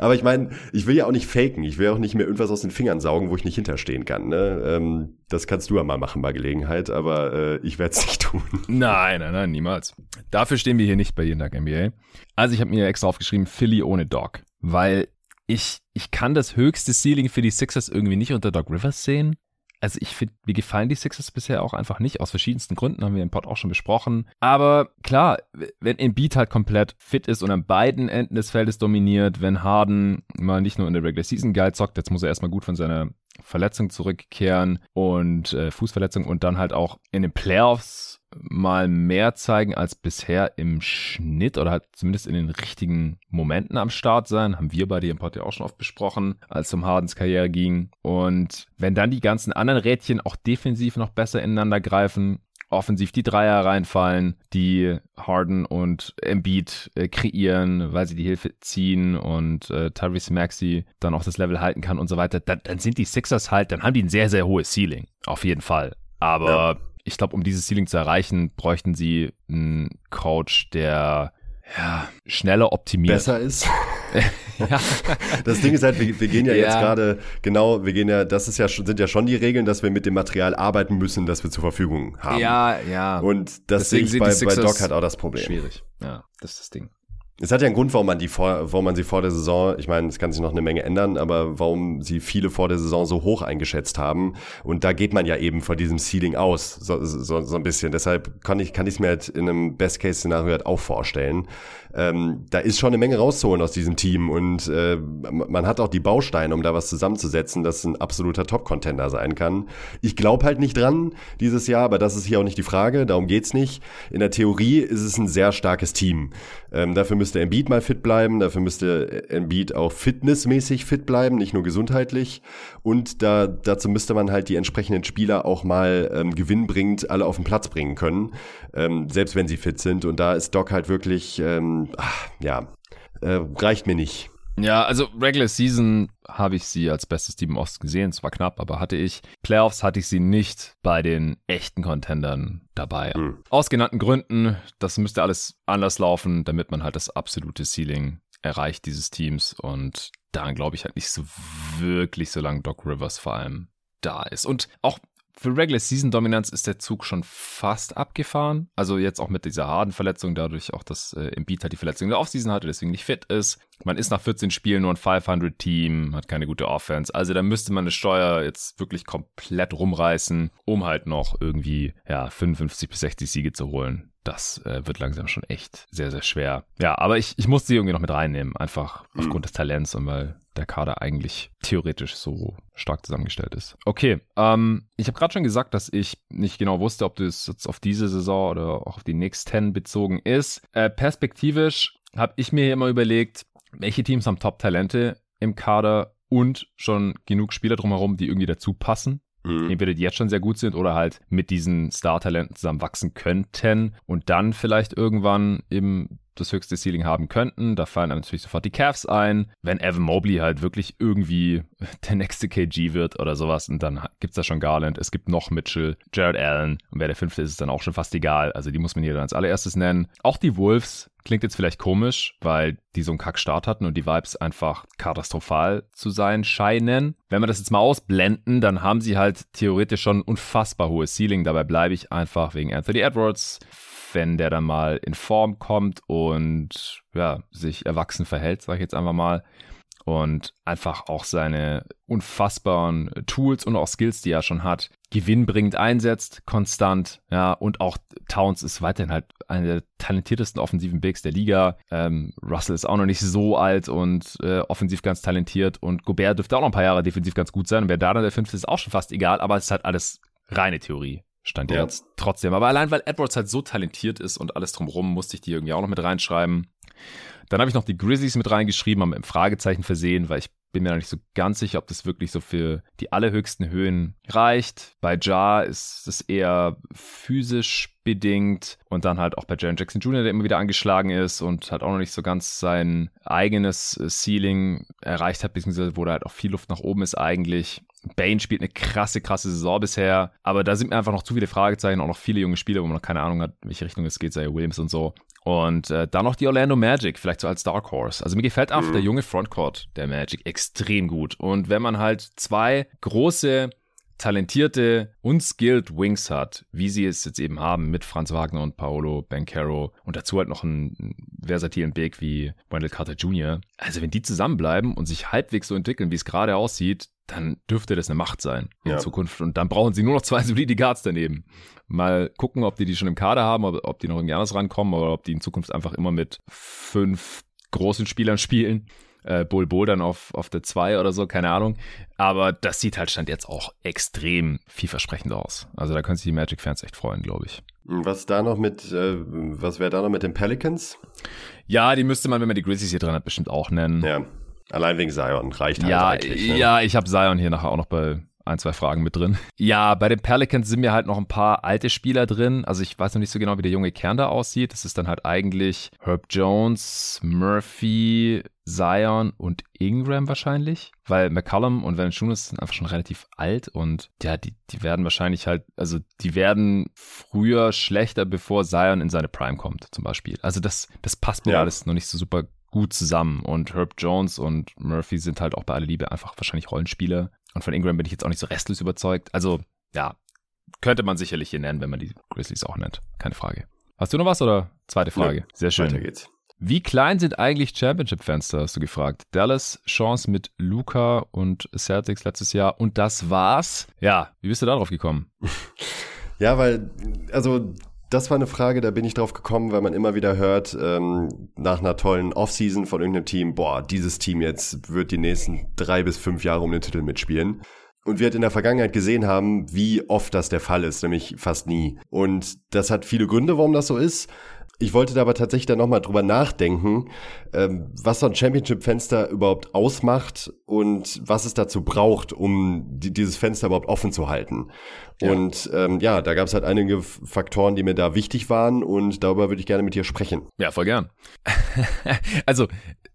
Aber ich meine, ich will ja auch nicht faken. Ich will auch nicht mehr irgendwas aus den Fingern saugen, wo ich nicht hinterstehen kann. Ne? Ähm, das kannst du ja mal machen bei Gelegenheit, aber äh, ich werde es nicht tun. Nein, nein, nein, niemals. Dafür stehen wir hier nicht bei jeden Tag NBA. Also ich habe mir extra aufgeschrieben, Philly ohne Doc. Weil ich, ich kann das höchste Ceiling für die Sixers irgendwie nicht unter Doc Rivers sehen. Also ich finde, mir gefallen die Sixers bisher auch einfach nicht. Aus verschiedensten Gründen haben wir im Pod auch schon besprochen. Aber klar, wenn Embiid halt komplett fit ist und an beiden Enden des Feldes dominiert, wenn Harden mal nicht nur in der Regular Season geil zockt, jetzt muss er erstmal gut von seiner Verletzung zurückkehren und äh, Fußverletzung und dann halt auch in den Playoffs mal mehr zeigen als bisher im Schnitt oder halt zumindest in den richtigen Momenten am Start sein. Haben wir bei dir im Pod ja auch schon oft besprochen, als es um Hardens Karriere ging. Und wenn dann die ganzen anderen Rädchen auch defensiv noch besser ineinander greifen, offensiv die Dreier reinfallen, die Harden und Embiid äh, kreieren, weil sie die Hilfe ziehen und äh, Tyrese Maxey dann auch das Level halten kann und so weiter, dann, dann sind die Sixers halt, dann haben die ein sehr, sehr hohes Ceiling. Auf jeden Fall. Aber ja. ich glaube, um dieses Ceiling zu erreichen, bräuchten sie einen Coach, der ja, schneller optimiert. Besser ist. ja. Das Ding ist halt, wir, wir gehen ja, ja, jetzt gerade, genau, wir gehen ja, das ist ja, sind ja schon die Regeln, dass wir mit dem Material arbeiten müssen, das wir zur Verfügung haben. Ja, ja. Und das sehe ich bei, bei Doc halt auch das Problem. Schwierig. Ja, das ist das Ding. Es hat ja einen Grund, warum man die vor, warum man sie vor der Saison, ich meine, es kann sich noch eine Menge ändern, aber warum sie viele vor der Saison so hoch eingeschätzt haben. Und da geht man ja eben von diesem Ceiling aus, so, so, so ein bisschen. Deshalb kann ich kann ich es mir halt in einem Best-Case-Szenario halt auch vorstellen. Ähm, da ist schon eine Menge rauszuholen aus diesem Team und äh, man hat auch die Bausteine, um da was zusammenzusetzen, dass ein absoluter Top-Contender sein kann. Ich glaube halt nicht dran dieses Jahr, aber das ist hier auch nicht die Frage, darum geht's nicht. In der Theorie ist es ein sehr starkes Team. Ähm, dafür müsste Embiid mal fit bleiben, dafür müsste Embiid auch fitnessmäßig fit bleiben, nicht nur gesundheitlich. Und da, dazu müsste man halt die entsprechenden Spieler auch mal ähm, gewinnbringend alle auf den Platz bringen können, ähm, selbst wenn sie fit sind. Und da ist Doc halt wirklich, ähm, ach, ja, äh, reicht mir nicht. Ja, also Regular Season habe ich sie als bestes Team im Osten gesehen. Es war knapp, aber hatte ich. Playoffs hatte ich sie nicht bei den echten Contendern dabei. Mhm. Aus genannten Gründen. Das müsste alles anders laufen, damit man halt das absolute Ceiling erreicht dieses Teams. Und daran glaube ich halt nicht so wirklich, solange Doc Rivers vor allem da ist. Und auch für Regular Season Dominanz ist der Zug schon fast abgefahren. Also jetzt auch mit dieser harten Verletzung, dadurch auch, dass äh, Embiid halt die Verletzung in der Offseason hatte, deswegen nicht fit ist. Man ist nach 14 Spielen nur ein 500 Team, hat keine gute Offense. Also da müsste man eine Steuer jetzt wirklich komplett rumreißen, um halt noch irgendwie, ja, 55 bis 60 Siege zu holen das äh, wird langsam schon echt sehr, sehr schwer. Ja, aber ich, ich muss sie irgendwie noch mit reinnehmen, einfach mhm. aufgrund des Talents und weil der Kader eigentlich theoretisch so stark zusammengestellt ist. Okay, ähm, ich habe gerade schon gesagt, dass ich nicht genau wusste, ob das jetzt auf diese Saison oder auch auf die nächsten bezogen ist. Äh, perspektivisch habe ich mir immer überlegt, welche Teams haben Top-Talente im Kader und schon genug Spieler drumherum, die irgendwie dazu passen. Mhm. Entweder die jetzt schon sehr gut sind oder halt mit diesen Star-Talenten zusammen wachsen könnten und dann vielleicht irgendwann eben das höchste Ceiling haben könnten. Da fallen dann natürlich sofort die Cavs ein. Wenn Evan Mobley halt wirklich irgendwie der nächste KG wird oder sowas und dann gibt's da schon Garland, es gibt noch Mitchell, Jared Allen und wer der fünfte ist, ist dann auch schon fast egal. Also die muss man hier dann als allererstes nennen. Auch die Wolves Klingt jetzt vielleicht komisch, weil die so einen Kackstart hatten und die Vibes einfach katastrophal zu sein scheinen. Wenn wir das jetzt mal ausblenden, dann haben sie halt theoretisch schon unfassbar hohes Ceiling. Dabei bleibe ich einfach wegen Anthony Edwards, wenn der dann mal in Form kommt und ja, sich erwachsen verhält, sage ich jetzt einfach mal. Und einfach auch seine unfassbaren Tools und auch Skills, die er schon hat, gewinnbringend einsetzt, konstant, ja, und auch Towns ist weiterhin halt einer der talentiertesten offensiven Bigs der Liga. Ähm, Russell ist auch noch nicht so alt und äh, offensiv ganz talentiert. Und Gobert dürfte auch noch ein paar Jahre defensiv ganz gut sein. Und wer da dann der fünfte ist, auch schon fast egal, aber es ist halt alles reine Theorie. Stand ja. jetzt trotzdem. Aber allein, weil Edwards halt so talentiert ist und alles drumherum, musste ich die irgendwie auch noch mit reinschreiben. Dann habe ich noch die Grizzlies mit reingeschrieben, haben im Fragezeichen versehen, weil ich bin mir noch nicht so ganz sicher, ob das wirklich so für die allerhöchsten Höhen reicht. Bei Ja ist es eher physisch bedingt und dann halt auch bei Jaron Jackson Jr., der immer wieder angeschlagen ist und halt auch noch nicht so ganz sein eigenes äh, Ceiling erreicht hat, beziehungsweise wo da halt auch viel Luft nach oben ist eigentlich. Bane spielt eine krasse, krasse Saison bisher, aber da sind mir einfach noch zu viele Fragezeichen, auch noch viele junge Spieler, wo man noch keine Ahnung hat, welche Richtung es geht, sei Williams und so. Und äh, dann noch die Orlando Magic, vielleicht so als Dark Horse. Also mir gefällt einfach mhm. der junge Frontcourt der Magic extrem gut. Und wenn man halt zwei große talentierte und skilled Wings hat, wie sie es jetzt eben haben mit Franz Wagner und Paolo Bancaro und dazu halt noch einen versatilen Big wie Wendell Carter Jr. Also wenn die zusammenbleiben und sich halbwegs so entwickeln, wie es gerade aussieht, dann dürfte das eine Macht sein in ja. Zukunft. Und dann brauchen sie nur noch zwei solide Guards daneben. Mal gucken, ob die die schon im Kader haben, ob die noch irgendwie anders rankommen oder ob die in Zukunft einfach immer mit fünf großen Spielern spielen äh, Bull Bull dann auf, auf der 2 oder so, keine Ahnung. Aber das sieht halt stand jetzt auch extrem vielversprechend aus. Also da können sich die Magic-Fans echt freuen, glaube ich. Was da noch mit, äh, was wäre da noch mit den Pelicans? Ja, die müsste man, wenn man die Grizzlies hier drin hat, bestimmt auch nennen. Ja. Allein wegen Zion reicht halt ja, eigentlich. Ne? Ja, ich habe Zion hier nachher auch noch bei ein, zwei Fragen mit drin. Ja, bei den Pelicans sind mir halt noch ein paar alte Spieler drin. Also ich weiß noch nicht so genau, wie der junge Kern da aussieht. Das ist dann halt eigentlich Herb Jones, Murphy, Zion und Ingram wahrscheinlich, weil McCollum und Valanciunas sind einfach schon relativ alt und ja, die, die werden wahrscheinlich halt, also die werden früher schlechter, bevor Zion in seine Prime kommt, zum Beispiel. Also das, das passt mir ja. alles noch nicht so super gut zusammen. Und Herb Jones und Murphy sind halt auch bei aller Liebe einfach wahrscheinlich Rollenspieler. Und von Ingram bin ich jetzt auch nicht so restlos überzeugt. Also, ja, könnte man sicherlich hier nennen, wenn man die Grizzlies auch nennt. Keine Frage. Hast du noch was oder zweite Frage? Ja, Sehr schön. Weiter geht's. Wie klein sind eigentlich Championship-Fenster, hast du gefragt. Dallas Chance mit Luca und Celtics letztes Jahr und das war's. Ja, wie bist du darauf gekommen? ja, weil, also das war eine Frage, da bin ich drauf gekommen, weil man immer wieder hört, ähm, nach einer tollen Offseason von irgendeinem Team, boah, dieses Team jetzt wird die nächsten drei bis fünf Jahre um den Titel mitspielen. Und wir halt in der Vergangenheit gesehen haben, wie oft das der Fall ist, nämlich fast nie. Und das hat viele Gründe, warum das so ist. Ich wollte da aber tatsächlich dann nochmal drüber nachdenken, ähm, was so ein Championship-Fenster überhaupt ausmacht und was es dazu braucht, um die, dieses Fenster überhaupt offen zu halten. Ja. Und ähm, ja, da gab es halt einige Faktoren, die mir da wichtig waren und darüber würde ich gerne mit dir sprechen. Ja, voll gern. also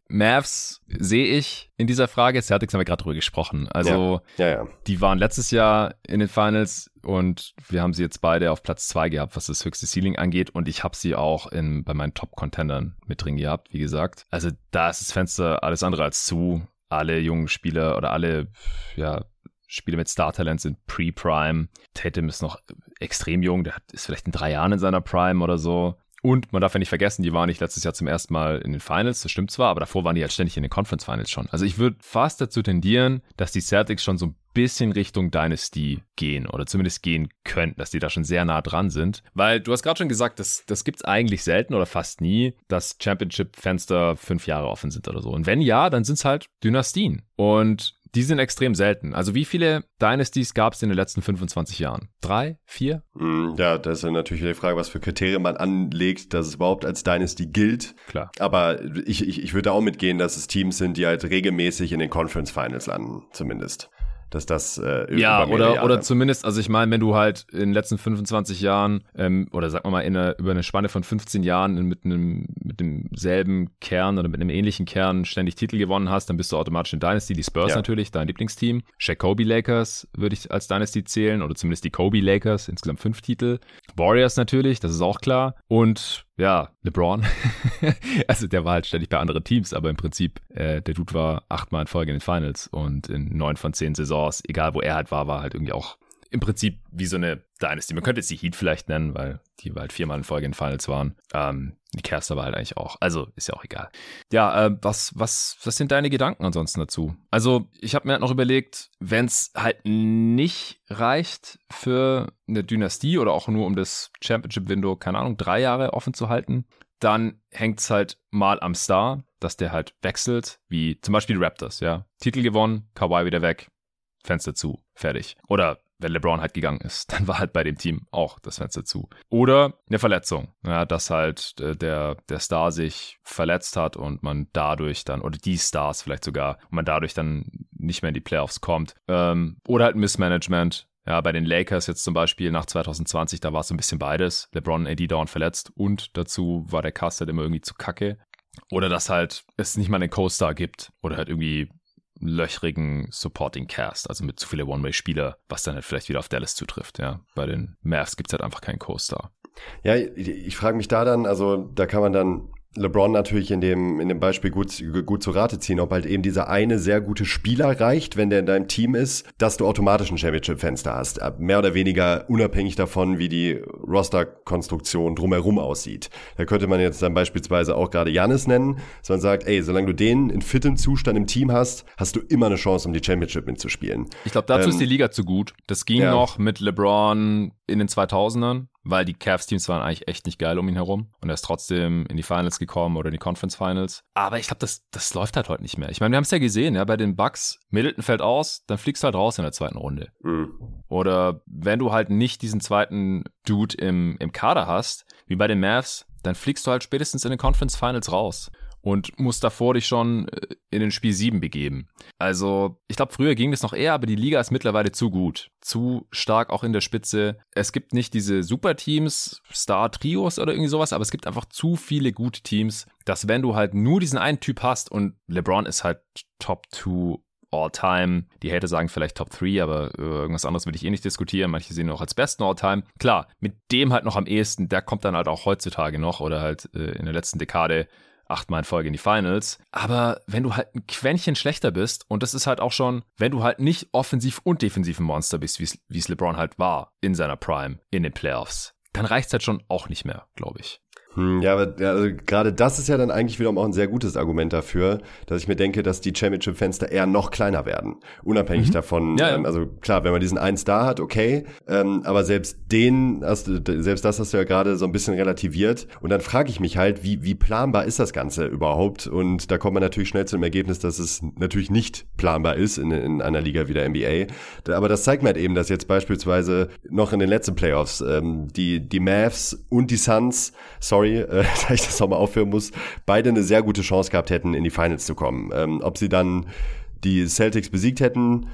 Mavs sehe ich in dieser Frage. Celtics haben wir gerade drüber gesprochen. Also, ja. Ja, ja. die waren letztes Jahr in den Finals und wir haben sie jetzt beide auf Platz zwei gehabt, was das höchste Ceiling angeht. Und ich habe sie auch in, bei meinen Top-Contendern mit drin gehabt, wie gesagt. Also, da ist das Fenster alles andere als zu. Alle jungen Spieler oder alle, ja, Spieler mit Star-Talent sind Pre-Prime. Tatum ist noch extrem jung, der ist vielleicht in drei Jahren in seiner Prime oder so. Und man darf ja nicht vergessen, die waren nicht letztes Jahr zum ersten Mal in den Finals, das stimmt zwar, aber davor waren die halt ständig in den Conference Finals schon. Also ich würde fast dazu tendieren, dass die Celtics schon so ein bisschen Richtung Dynasty gehen oder zumindest gehen könnten, dass die da schon sehr nah dran sind. Weil du hast gerade schon gesagt, das, das gibt es eigentlich selten oder fast nie, dass Championship-Fenster fünf Jahre offen sind oder so. Und wenn ja, dann sind es halt Dynastien. Und die sind extrem selten. Also wie viele Dynasties gab es in den letzten 25 Jahren? Drei? Vier? Mm, ja, das ist natürlich die Frage, was für Kriterien man anlegt, dass es überhaupt als Dynasty gilt. Klar. Aber ich, ich, ich würde auch mitgehen, dass es Teams sind, die halt regelmäßig in den Conference Finals landen, zumindest dass das äh, ja oder Jahre. oder zumindest also ich meine wenn du halt in den letzten 25 Jahren ähm, oder sag mal in einer, über eine Spanne von 15 Jahren mit einem mit demselben Kern oder mit einem ähnlichen Kern ständig Titel gewonnen hast dann bist du automatisch in Dynasty die Spurs ja. natürlich dein Lieblingsteam Shaq Kobe Lakers würde ich als Dynasty zählen oder zumindest die Kobe Lakers insgesamt fünf Titel Warriors natürlich das ist auch klar und ja, LeBron. also der war halt ständig bei anderen Teams, aber im Prinzip, äh, der Dude war achtmal in Folge in den Finals und in neun von zehn Saisons, egal wo er halt war, war halt irgendwie auch im Prinzip wie so eine Dynasty. Man könnte jetzt die Heat vielleicht nennen, weil die halt viermal in Folge in Finals waren. Ähm, die Cavs aber halt eigentlich auch. Also ist ja auch egal. Ja, äh, was, was, was sind deine Gedanken ansonsten dazu? Also ich habe mir halt noch überlegt, wenn es halt nicht reicht für eine Dynastie oder auch nur um das Championship-Window, keine Ahnung, drei Jahre offen zu halten, dann hängt es halt mal am Star, dass der halt wechselt, wie zum Beispiel die Raptors, ja. Titel gewonnen, Kawhi wieder weg, Fenster zu, fertig. Oder wenn LeBron halt gegangen ist, dann war halt bei dem Team auch das Fenster zu. Oder eine Verletzung, ja, dass halt äh, der, der Star sich verletzt hat und man dadurch dann, oder die Stars vielleicht sogar, und man dadurch dann nicht mehr in die Playoffs kommt. Ähm, oder halt Missmanagement, ja, bei den Lakers jetzt zum Beispiel nach 2020, da war es so ein bisschen beides. LeBron AD dauernd verletzt und dazu war der Cast halt immer irgendwie zu kacke. Oder dass halt es nicht mal einen Co-Star gibt oder halt irgendwie löchrigen Supporting Cast, also mit zu viele One-Way-Spieler, was dann halt vielleicht wieder auf Dallas zutrifft, ja. Bei den Mavs gibt es halt einfach keinen Co-Star. Ja, ich, ich frage mich da dann, also da kann man dann LeBron natürlich in dem, in dem Beispiel gut, gut zu Rate ziehen, ob halt eben dieser eine sehr gute Spieler reicht, wenn der in deinem Team ist, dass du automatisch ein Championship-Fenster hast. Äh, mehr oder weniger unabhängig davon, wie die Roster-Konstruktion drumherum aussieht. Da könnte man jetzt dann beispielsweise auch gerade Janis nennen, dass man sagt, ey, solange du den in fitem Zustand im Team hast, hast du immer eine Chance, um die Championship mitzuspielen. Ich glaube, dazu ähm, ist die Liga zu gut. Das ging ja. noch mit LeBron in den 2000ern weil die Cavs-Teams waren eigentlich echt nicht geil um ihn herum und er ist trotzdem in die Finals gekommen oder in die Conference Finals. Aber ich glaube, das, das läuft halt heute nicht mehr. Ich meine, wir haben es ja gesehen, ja, bei den Bucks, Middleton fällt aus, dann fliegst du halt raus in der zweiten Runde. Mhm. Oder wenn du halt nicht diesen zweiten Dude im, im Kader hast, wie bei den Mavs, dann fliegst du halt spätestens in den Conference Finals raus. Und musst davor dich schon äh, in den Spiel 7 begeben. Also, ich glaube, früher ging das noch eher, aber die Liga ist mittlerweile zu gut. Zu stark auch in der Spitze. Es gibt nicht diese Superteams, Star-Trios oder irgendwie sowas, aber es gibt einfach zu viele gute Teams, dass wenn du halt nur diesen einen Typ hast und LeBron ist halt Top 2 All-Time. Die Hater sagen vielleicht Top 3, aber äh, irgendwas anderes will ich eh nicht diskutieren. Manche sehen ihn auch als besten All-Time. Klar, mit dem halt noch am ehesten, der kommt dann halt auch heutzutage noch oder halt äh, in der letzten Dekade achtmal in Folge in die Finals. Aber wenn du halt ein Quäntchen schlechter bist, und das ist halt auch schon, wenn du halt nicht offensiv und defensiv ein Monster bist, wie es LeBron halt war in seiner Prime in den Playoffs, dann reicht es halt schon auch nicht mehr, glaube ich. Hm, ja, aber ja, also gerade das ist ja dann eigentlich wiederum auch ein sehr gutes Argument dafür, dass ich mir denke, dass die Championship-Fenster eher noch kleiner werden. Unabhängig mhm. davon, ja, ja. Ähm, also klar, wenn man diesen einen Star hat, okay, ähm, aber selbst den, hast, selbst das hast du ja gerade so ein bisschen relativiert. Und dann frage ich mich halt, wie, wie planbar ist das Ganze überhaupt? Und da kommt man natürlich schnell zu dem Ergebnis, dass es natürlich nicht planbar ist in, in einer Liga wie der NBA. Aber das zeigt mir halt eben, dass jetzt beispielsweise noch in den letzten Playoffs ähm, die, die Mavs und die Suns, sorry, sorry, äh, dass ich das nochmal aufhören muss, beide eine sehr gute Chance gehabt hätten, in die Finals zu kommen. Ähm, ob sie dann die Celtics besiegt hätten,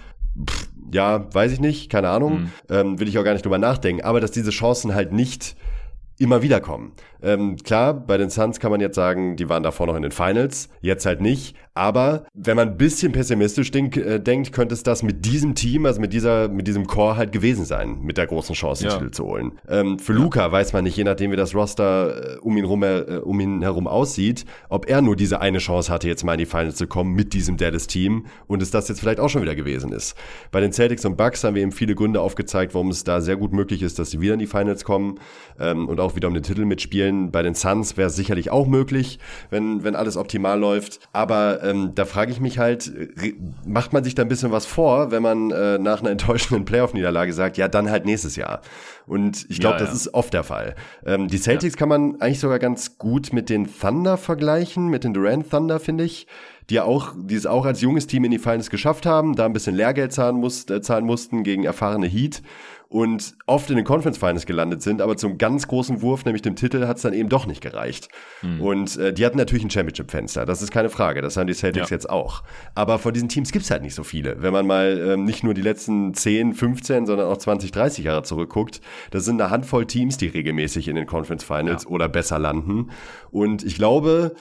pff, ja, weiß ich nicht, keine Ahnung, mhm. ähm, will ich auch gar nicht drüber nachdenken, aber dass diese Chancen halt nicht immer wieder kommen. Ähm, klar, bei den Suns kann man jetzt sagen, die waren davor noch in den Finals, jetzt halt nicht. Aber wenn man ein bisschen pessimistisch denk, äh, denkt, könnte es das mit diesem Team, also mit dieser, mit diesem Core halt gewesen sein, mit der großen Chance, den ja. Titel zu holen. Ähm, für ja. Luca weiß man nicht, je nachdem wie das Roster äh, um ihn, rum, äh, um ihn herum aussieht, ob er nur diese eine Chance hatte, jetzt mal in die Finals zu kommen mit diesem Dallas-Team und es das jetzt vielleicht auch schon wieder gewesen ist. Bei den Celtics und Bucks haben wir eben viele Gründe aufgezeigt, warum es da sehr gut möglich ist, dass sie wieder in die Finals kommen ähm, und auch wieder um den Titel mitspielen. Bei den Suns wäre es sicherlich auch möglich, wenn, wenn alles optimal läuft. Aber ähm, da frage ich mich halt, macht man sich da ein bisschen was vor, wenn man äh, nach einer enttäuschenden Playoff-Niederlage sagt, ja, dann halt nächstes Jahr. Und ich glaube, ja, ja. das ist oft der Fall. Ähm, die Celtics ja. kann man eigentlich sogar ganz gut mit den Thunder vergleichen, mit den Durant Thunder, finde ich die auch, die es auch als junges Team in die Finals geschafft haben, da ein bisschen Lehrgeld zahlen, muss, äh, zahlen mussten gegen erfahrene Heat und oft in den Conference Finals gelandet sind, aber zum ganz großen Wurf, nämlich dem Titel, hat es dann eben doch nicht gereicht. Mhm. Und äh, die hatten natürlich ein Championship-Fenster, das ist keine Frage, das haben die Celtics ja. jetzt auch. Aber von diesen Teams gibt's halt nicht so viele. Wenn man mal ähm, nicht nur die letzten 10, 15, sondern auch 20, 30 Jahre zurückguckt, das sind eine Handvoll Teams, die regelmäßig in den Conference Finals ja. oder besser landen. Und ich glaube,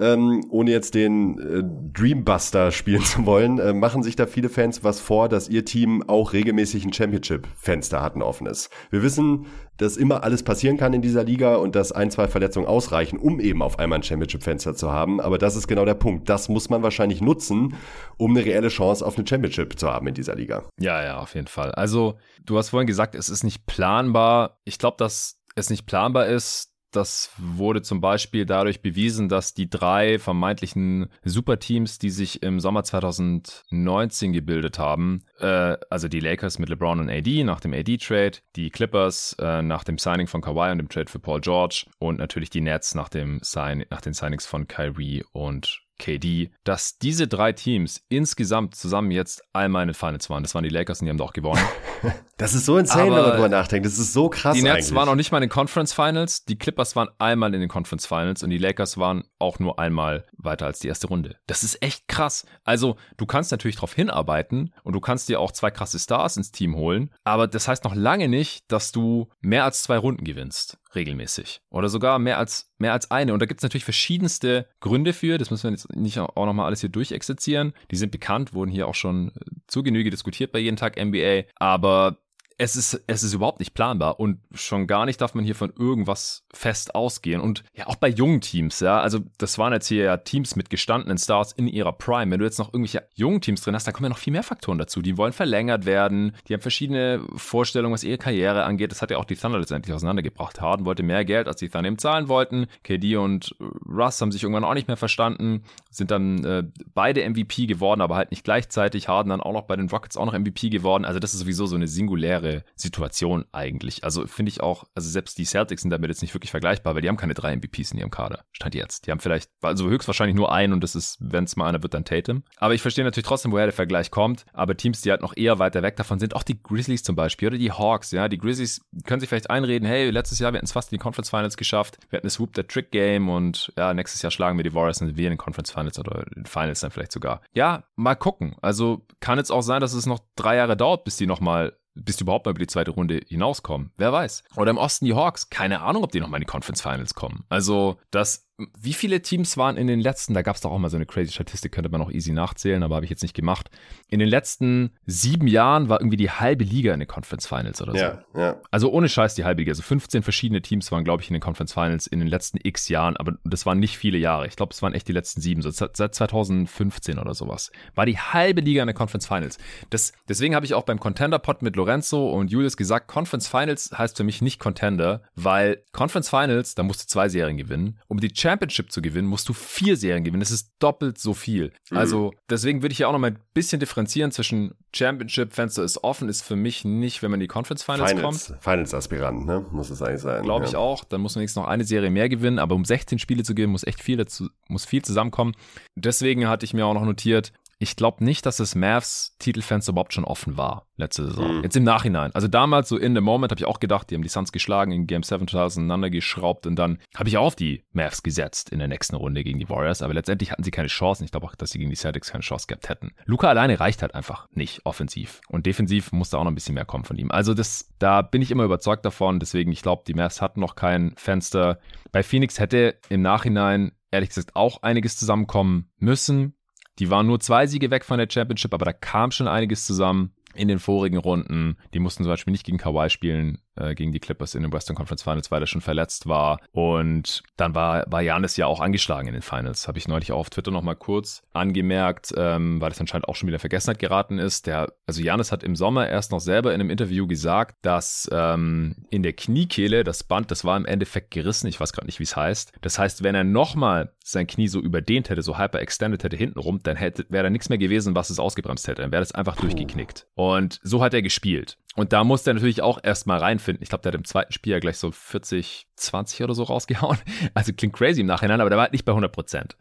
ähm, ohne jetzt den äh, Dreambuster spielen zu wollen, äh, machen sich da viele Fans was vor, dass ihr Team auch regelmäßig ein Championship-Fenster hat, ein offenes. Wir wissen, dass immer alles passieren kann in dieser Liga und dass ein, zwei Verletzungen ausreichen, um eben auf einmal ein Championship-Fenster zu haben. Aber das ist genau der Punkt. Das muss man wahrscheinlich nutzen, um eine reelle Chance auf eine Championship zu haben in dieser Liga. Ja, ja, auf jeden Fall. Also, du hast vorhin gesagt, es ist nicht planbar. Ich glaube, dass es nicht planbar ist, das wurde zum Beispiel dadurch bewiesen, dass die drei vermeintlichen Superteams, die sich im Sommer 2019 gebildet haben, äh, also die Lakers mit LeBron und AD nach dem AD-Trade, die Clippers äh, nach dem Signing von Kawhi und dem Trade für Paul George und natürlich die Nets nach, dem Sign nach den Signings von Kyrie und KD, dass diese drei Teams insgesamt zusammen jetzt einmal in den Finals waren. Das waren die Lakers und die haben da auch gewonnen. das ist so insane, Aber wenn man drüber nachdenkt. Das ist so krass. Die Nets eigentlich. waren auch nicht mal in den Conference Finals. Die Clippers waren einmal in den Conference Finals und die Lakers waren auch nur einmal weiter als die erste Runde. Das ist echt krass. Also, du kannst natürlich darauf hinarbeiten und du kannst dir auch zwei krasse Stars ins Team holen. Aber das heißt noch lange nicht, dass du mehr als zwei Runden gewinnst regelmäßig. Oder sogar mehr als, mehr als eine. Und da gibt es natürlich verschiedenste Gründe für. Das müssen wir jetzt nicht auch nochmal alles hier durchexerzieren. Die sind bekannt, wurden hier auch schon zu Genüge diskutiert bei jeden Tag NBA. Aber es ist, es ist überhaupt nicht planbar und schon gar nicht darf man hier von irgendwas fest ausgehen. Und ja, auch bei jungen Teams, ja, also das waren jetzt hier ja Teams mit gestandenen Stars in ihrer Prime. Wenn du jetzt noch irgendwelche jungen Teams drin hast, dann kommen ja noch viel mehr Faktoren dazu. Die wollen verlängert werden, die haben verschiedene Vorstellungen, was ihre Karriere angeht. Das hat ja auch die Thunder letztendlich auseinandergebracht. Harden wollte mehr Geld, als die Thunder ihm zahlen wollten. KD und Russ haben sich irgendwann auch nicht mehr verstanden, sind dann äh, beide MVP geworden, aber halt nicht gleichzeitig. Harden dann auch noch bei den Rockets auch noch MVP geworden. Also das ist sowieso so eine singuläre unfaire Situation eigentlich. Also finde ich auch, also selbst die Celtics sind damit jetzt nicht wirklich vergleichbar, weil die haben keine drei MVPs in ihrem Kader. Stand jetzt. Die haben vielleicht, also höchstwahrscheinlich nur einen und das ist, wenn es mal einer wird, dann Tatum. Aber ich verstehe natürlich trotzdem, woher der Vergleich kommt. Aber Teams, die halt noch eher weiter weg davon sind, auch die Grizzlies zum Beispiel oder die Hawks, ja, die Grizzlies können sich vielleicht einreden, hey, letztes Jahr, wir hätten es fast in die Conference Finals geschafft. Wir hatten das Swoop der Trick Game und ja, nächstes Jahr schlagen wir die Warriors und wir in den Conference Finals oder in Finals dann vielleicht sogar. Ja, mal gucken. Also kann jetzt auch sein, dass es noch drei Jahre dauert, bis die nochmal bis die überhaupt mal über die zweite Runde hinauskommen. Wer weiß. Oder im Osten die Hawks. Keine Ahnung, ob die nochmal in die Conference Finals kommen. Also, das wie viele Teams waren in den letzten, da gab es doch auch mal so eine crazy Statistik, könnte man auch easy nachzählen, aber habe ich jetzt nicht gemacht. In den letzten sieben Jahren war irgendwie die halbe Liga in den Conference Finals oder so. Ja, ja. Also ohne Scheiß die halbe Liga. Also 15 verschiedene Teams waren, glaube ich, in den Conference Finals in den letzten x Jahren, aber das waren nicht viele Jahre. Ich glaube, es waren echt die letzten sieben, so seit 2015 oder sowas. War die halbe Liga in den Conference Finals. Das, deswegen habe ich auch beim Contender-Pod mit Lorenzo und Julius gesagt, Conference Finals heißt für mich nicht Contender, weil Conference Finals, da musst du zwei Serien gewinnen. Um die Championship zu gewinnen, musst du vier Serien gewinnen. Das ist doppelt so viel. Mhm. Also deswegen würde ich ja auch noch mal ein bisschen differenzieren zwischen Championship-Fenster ist offen, ist für mich nicht, wenn man in die Conference Finals, Finals kommt. Finals-Aspirant, ne? Muss es eigentlich sein. Glaube ja. ich auch. Dann muss man jetzt noch eine Serie mehr gewinnen, aber um 16 Spiele zu gewinnen, muss echt viel dazu, muss viel zusammenkommen. Deswegen hatte ich mir auch noch notiert, ich glaube nicht, dass das Mavs Titelfenster überhaupt schon offen war letzte Saison. Mhm. Jetzt im Nachhinein. Also damals so in the moment habe ich auch gedacht, die haben die Suns geschlagen, in Game 7 auseinander geschraubt und dann habe ich auch auf die Mavs gesetzt in der nächsten Runde gegen die Warriors, aber letztendlich hatten sie keine Chancen. Ich glaube auch, dass sie gegen die Celtics keine Chance gehabt hätten. Luca alleine reicht halt einfach nicht offensiv und defensiv musste auch noch ein bisschen mehr kommen von ihm. Also das, da bin ich immer überzeugt davon, deswegen ich glaube, die Mavs hatten noch kein Fenster. Bei Phoenix hätte im Nachhinein ehrlich gesagt auch einiges zusammenkommen müssen. Die waren nur zwei Siege weg von der Championship, aber da kam schon einiges zusammen in den vorigen Runden. Die mussten zum Beispiel nicht gegen Kawhi spielen, äh, gegen die Clippers in den Western Conference Finals, weil er schon verletzt war. Und dann war, war Janis ja auch angeschlagen in den Finals. Habe ich neulich auch auf Twitter nochmal kurz angemerkt, ähm, weil das anscheinend auch schon wieder Vergessenheit geraten ist. Der, also Janis hat im Sommer erst noch selber in einem Interview gesagt, dass ähm, in der Kniekehle das Band, das war im Endeffekt gerissen. Ich weiß gerade nicht, wie es heißt. Das heißt, wenn er nochmal sein Knie so überdehnt hätte, so hyper-extended hätte hintenrum, dann hätte, wäre da nichts mehr gewesen, was es ausgebremst hätte. Dann wäre das einfach durchgeknickt. Und so hat er gespielt. Und da musste er natürlich auch erstmal reinfinden. Ich glaube, der hat im zweiten Spiel ja gleich so 40, 20 oder so rausgehauen. Also klingt crazy im Nachhinein, aber der war halt nicht bei 100 Prozent.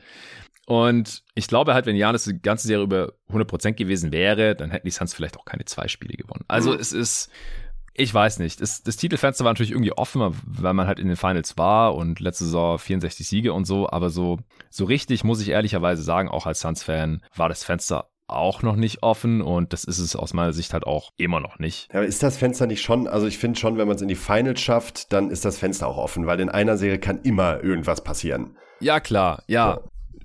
Und ich glaube halt, wenn Janis die ganze Serie über 100 Prozent gewesen wäre, dann hätten die Suns vielleicht auch keine zwei Spiele gewonnen. Also es ist, ich weiß nicht. Das, das Titelfenster war natürlich irgendwie offen, weil man halt in den Finals war und letzte Saison 64 Siege und so. Aber so, so richtig, muss ich ehrlicherweise sagen, auch als Suns-Fan, war das Fenster auch noch nicht offen und das ist es aus meiner Sicht halt auch immer noch nicht. Ja, aber ist das Fenster nicht schon, also ich finde schon, wenn man es in die Finals schafft, dann ist das Fenster auch offen, weil in einer Serie kann immer irgendwas passieren. Ja, klar, ja. ja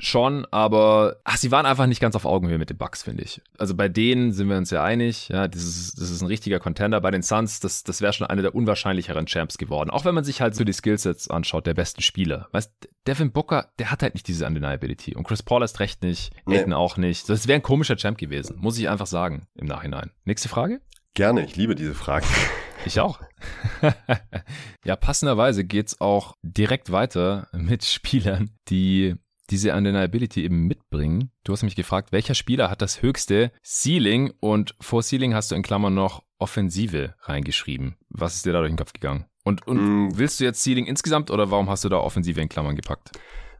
schon, aber ach, sie waren einfach nicht ganz auf Augenhöhe mit den Bucks, finde ich. Also bei denen sind wir uns ja einig, ja, das ist, das ist ein richtiger Contender. Bei den Suns, das, das wäre schon eine der unwahrscheinlicheren Champs geworden. Auch wenn man sich halt so die Skillsets anschaut, der besten Spieler. Weißt, Devin Booker, der hat halt nicht diese Undeniability. Und Chris Paul ist recht nicht, Aiden nee. auch nicht. Das wäre ein komischer Champ gewesen, muss ich einfach sagen, im Nachhinein. Nächste Frage? Gerne, ich liebe diese Frage. Ich auch. ja, passenderweise geht's auch direkt weiter mit Spielern, die diese Undeniability eben mitbringen. Du hast mich gefragt, welcher Spieler hat das höchste Ceiling und vor Ceiling hast du in Klammern noch Offensive reingeschrieben. Was ist dir da durch den Kopf gegangen? Und, und mm. willst du jetzt Ceiling insgesamt oder warum hast du da Offensive in Klammern gepackt?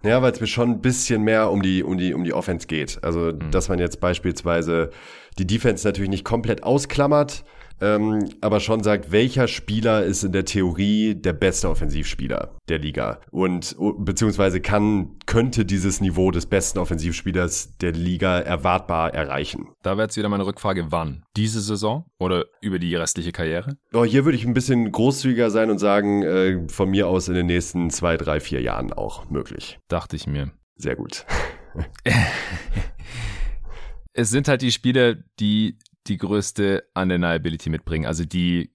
Ja, weil es mir schon ein bisschen mehr um die, um die, um die Offense geht. Also, mhm. dass man jetzt beispielsweise die Defense natürlich nicht komplett ausklammert, ähm, aber schon sagt, welcher Spieler ist in der Theorie der beste Offensivspieler der Liga und beziehungsweise kann, könnte dieses Niveau des besten Offensivspielers der Liga erwartbar erreichen. Da wäre jetzt wieder meine Rückfrage, wann? Diese Saison oder über die restliche Karriere? Oh, hier würde ich ein bisschen großzügiger sein und sagen, äh, von mir aus in den nächsten zwei, drei, vier Jahren auch möglich. Dachte ich mir. Sehr gut. es sind halt die Spieler, die die größte Undeniability mitbringen. Also die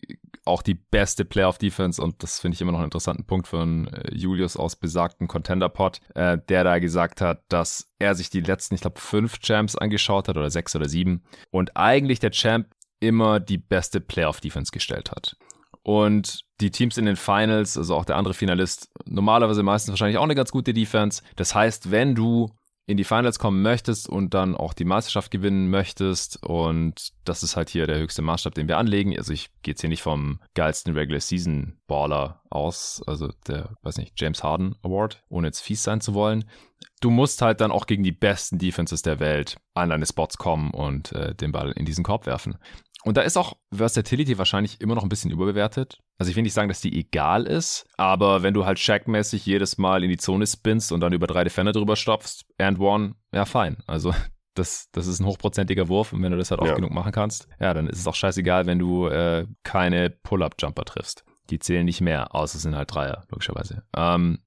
auch die beste Playoff-Defense und das finde ich immer noch einen interessanten Punkt von äh, Julius aus besagten Contender-Pod, äh, der da gesagt hat, dass er sich die letzten, ich glaube, fünf Champs angeschaut hat oder sechs oder sieben und eigentlich der Champ immer die beste Playoff-Defense gestellt hat. Und die Teams in den Finals, also auch der andere Finalist, normalerweise meistens wahrscheinlich auch eine ganz gute Defense. Das heißt, wenn du in die Finals kommen möchtest und dann auch die Meisterschaft gewinnen möchtest. Und das ist halt hier der höchste Maßstab, den wir anlegen. Also ich gehe jetzt hier nicht vom geilsten Regular Season Baller aus, also der, weiß nicht, James Harden Award, ohne jetzt fies sein zu wollen. Du musst halt dann auch gegen die besten Defenses der Welt an deine Spots kommen und äh, den Ball in diesen Korb werfen. Und da ist auch Versatility wahrscheinlich immer noch ein bisschen überbewertet. Also ich will nicht sagen, dass die egal ist, aber wenn du halt Shaq-mäßig jedes Mal in die Zone spinnst und dann über drei Defender drüber stopfst, and one, ja fein. Also das, das ist ein hochprozentiger Wurf und wenn du das halt oft ja. genug machen kannst, ja, dann ist es auch scheißegal, wenn du äh, keine Pull-Up-Jumper triffst. Die zählen nicht mehr, außer es sind halt Dreier, logischerweise. Ähm,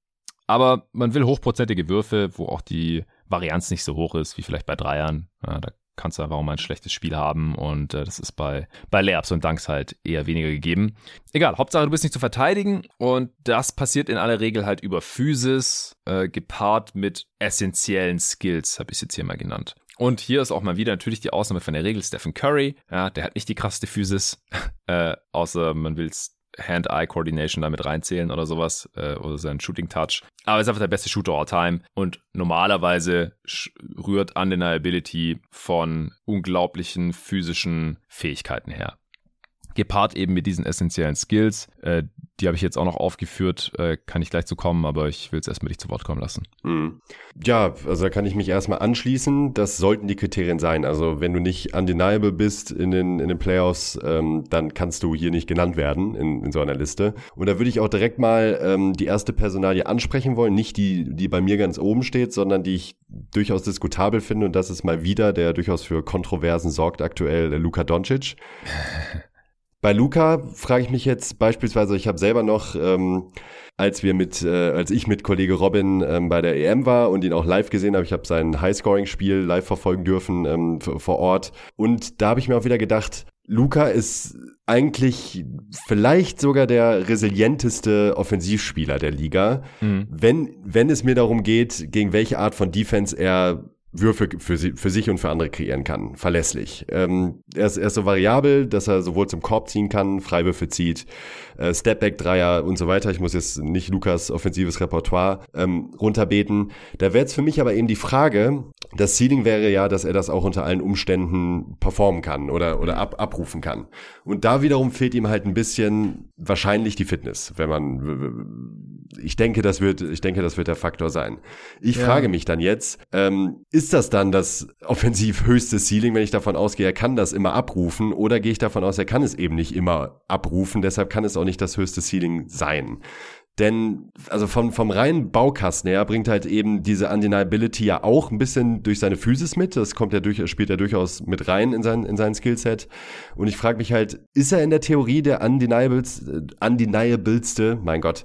aber man will hochprozentige Würfe, wo auch die Varianz nicht so hoch ist, wie vielleicht bei Dreiern. Ja, da kannst du einfach auch mal ein schlechtes Spiel haben und äh, das ist bei, bei Layups und Dunks halt eher weniger gegeben. Egal, Hauptsache du bist nicht zu verteidigen und das passiert in aller Regel halt über Physis, äh, gepaart mit essentiellen Skills, habe ich es jetzt hier mal genannt. Und hier ist auch mal wieder natürlich die Ausnahme von der Regel Stephen Curry. Ja, der hat nicht die krasseste Physis, äh, außer man will es Hand-Eye-Coordination damit reinzählen oder sowas äh, oder sein Shooting-Touch. Aber er ist einfach der beste Shooter all time und normalerweise rührt Undeniability von unglaublichen physischen Fähigkeiten her. Gepaart eben mit diesen essentiellen Skills, äh, die habe ich jetzt auch noch aufgeführt, äh, kann ich gleich zu kommen, aber ich will es erstmal dich zu Wort kommen lassen. Mhm. Ja, also da kann ich mich erstmal anschließen. Das sollten die Kriterien sein. Also wenn du nicht undeniable bist in den, in den Playoffs, ähm, dann kannst du hier nicht genannt werden in, in so einer Liste. Und da würde ich auch direkt mal ähm, die erste Personalie ansprechen wollen. Nicht die, die bei mir ganz oben steht, sondern die ich durchaus diskutabel finde. Und das ist mal wieder, der durchaus für Kontroversen sorgt aktuell, Luka Doncic. Bei Luca frage ich mich jetzt beispielsweise, ich habe selber noch, ähm, als wir mit, äh, als ich mit Kollege Robin ähm, bei der EM war und ihn auch live gesehen habe, ich habe sein Highscoring-Spiel live verfolgen dürfen ähm, vor Ort. Und da habe ich mir auch wieder gedacht, Luca ist eigentlich vielleicht sogar der resilienteste Offensivspieler der Liga, mhm. wenn, wenn es mir darum geht, gegen welche Art von Defense er Würfe für, für sich und für andere kreieren kann. Verlässlich. Ähm, er, ist, er ist so variabel, dass er sowohl zum Korb ziehen kann, Freiwürfe zieht, äh, Stepback-Dreier und so weiter. Ich muss jetzt nicht Lukas offensives Repertoire ähm, runterbeten. Da wäre jetzt für mich aber eben die Frage, das Ceiling wäre ja, dass er das auch unter allen Umständen performen kann oder, oder ab, abrufen kann. Und da wiederum fehlt ihm halt ein bisschen wahrscheinlich die Fitness, wenn man ich denke, das wird, ich denke, das wird der Faktor sein. Ich ja. frage mich dann jetzt, ähm, ist das dann das offensiv höchste Ceiling, wenn ich davon ausgehe, er kann das immer abrufen, oder gehe ich davon aus, er kann es eben nicht immer abrufen, deshalb kann es auch nicht das höchste Ceiling sein. Denn, also vom, vom reinen Baukasten her bringt halt eben diese Undeniability ja auch ein bisschen durch seine Physis mit. Das kommt ja durch, spielt er durchaus mit rein in sein, in sein Skillset. Und ich frage mich halt, ist er in der Theorie der undeniableste, undeniableste, mein Gott,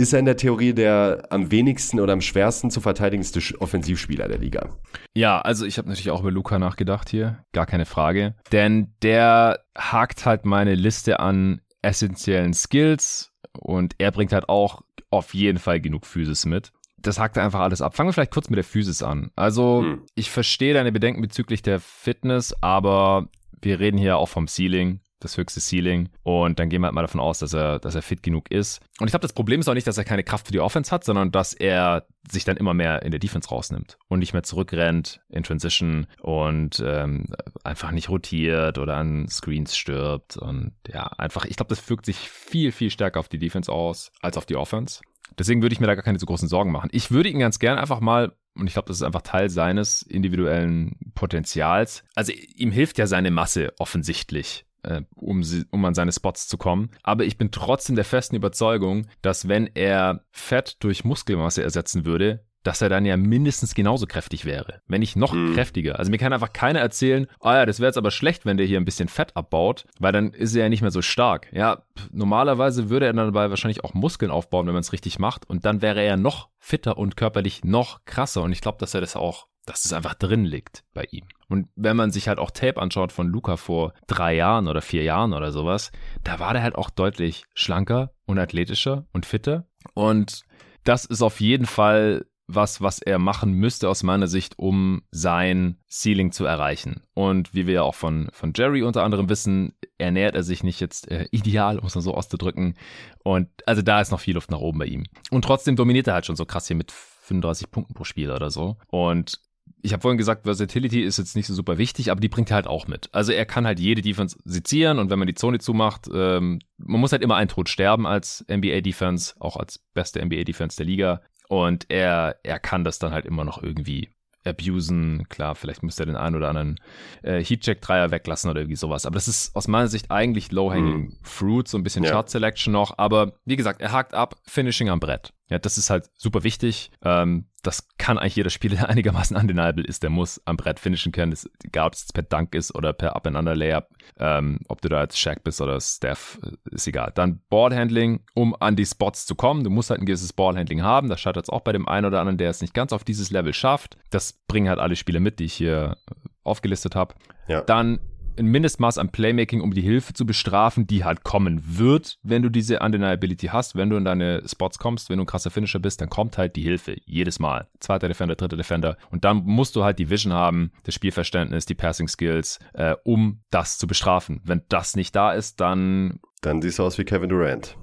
ist er in der Theorie der am wenigsten oder am schwersten zu verteidigendste Offensivspieler der Liga. Ja, also ich habe natürlich auch über Luca nachgedacht hier, gar keine Frage. Denn der hakt halt meine Liste an essentiellen Skills und er bringt halt auch auf jeden Fall genug Physis mit. Das hakt einfach alles ab. Fangen wir vielleicht kurz mit der Physis an. Also, hm. ich verstehe deine Bedenken bezüglich der Fitness, aber wir reden hier auch vom Ceiling das höchste Ceiling. Und dann gehen wir halt mal davon aus, dass er, dass er fit genug ist. Und ich glaube, das Problem ist auch nicht, dass er keine Kraft für die Offense hat, sondern dass er sich dann immer mehr in der Defense rausnimmt und nicht mehr zurückrennt in Transition und ähm, einfach nicht rotiert oder an Screens stirbt. Und ja, einfach, ich glaube, das wirkt sich viel, viel stärker auf die Defense aus als auf die Offense. Deswegen würde ich mir da gar keine so großen Sorgen machen. Ich würde ihn ganz gern einfach mal und ich glaube, das ist einfach Teil seines individuellen Potenzials. Also ihm hilft ja seine Masse offensichtlich äh, um, sie, um an seine Spots zu kommen. Aber ich bin trotzdem der festen Überzeugung, dass wenn er Fett durch Muskelmasse ersetzen würde, dass er dann ja mindestens genauso kräftig wäre, wenn nicht noch mhm. kräftiger. Also mir kann einfach keiner erzählen, oh ja, das wäre jetzt aber schlecht, wenn der hier ein bisschen Fett abbaut, weil dann ist er ja nicht mehr so stark. Ja, normalerweise würde er dann dabei wahrscheinlich auch Muskeln aufbauen, wenn man es richtig macht und dann wäre er noch fitter und körperlich noch krasser und ich glaube, dass er das auch dass es einfach drin liegt bei ihm. Und wenn man sich halt auch Tape anschaut von Luca vor drei Jahren oder vier Jahren oder sowas, da war der halt auch deutlich schlanker und athletischer und fitter. Und das ist auf jeden Fall was, was er machen müsste aus meiner Sicht, um sein Ceiling zu erreichen. Und wie wir ja auch von, von Jerry unter anderem wissen, ernährt er sich nicht jetzt äh, ideal, um es mal so auszudrücken. Und also da ist noch viel Luft nach oben bei ihm. Und trotzdem dominiert er halt schon so krass hier mit 35 Punkten pro Spiel oder so. Und ich habe vorhin gesagt, Versatility ist jetzt nicht so super wichtig, aber die bringt er halt auch mit. Also er kann halt jede Defense sezieren und wenn man die Zone zumacht, ähm, man muss halt immer einen Tod sterben als NBA-Defense, auch als beste NBA-Defense der Liga. Und er, er kann das dann halt immer noch irgendwie abusen. Klar, vielleicht müsste er den einen oder anderen äh, Heatcheck-Dreier weglassen oder irgendwie sowas. Aber das ist aus meiner Sicht eigentlich Low-Hanging mm. Fruit, so ein bisschen ja. Shot-Selection noch. Aber wie gesagt, er hakt ab, Finishing am Brett. Ja, das ist halt super wichtig. Ähm, das kann eigentlich jeder Spieler, der einigermaßen undeniable ist, der muss am Brett finishen können. Das, egal, ob es per Dunk ist oder per Up-and-Under-Layup, ähm, ob du da jetzt Shaq bist oder Steph, äh, ist egal. Dann Ballhandling, um an die Spots zu kommen. Du musst halt ein gewisses Ballhandling haben. Das scheitert es auch bei dem einen oder anderen, der es nicht ganz auf dieses Level schafft. Das bringen halt alle Spieler mit, die ich hier aufgelistet habe. Ja. Dann ein Mindestmaß an Playmaking, um die Hilfe zu bestrafen, die halt kommen wird, wenn du diese Undeniability hast. Wenn du in deine Spots kommst, wenn du ein krasser Finisher bist, dann kommt halt die Hilfe. Jedes Mal. Zweiter Defender, dritter Defender. Und dann musst du halt die Vision haben, das Spielverständnis, die Passing Skills, äh, um das zu bestrafen. Wenn das nicht da ist, dann. Dann siehst du aus wie Kevin Durant.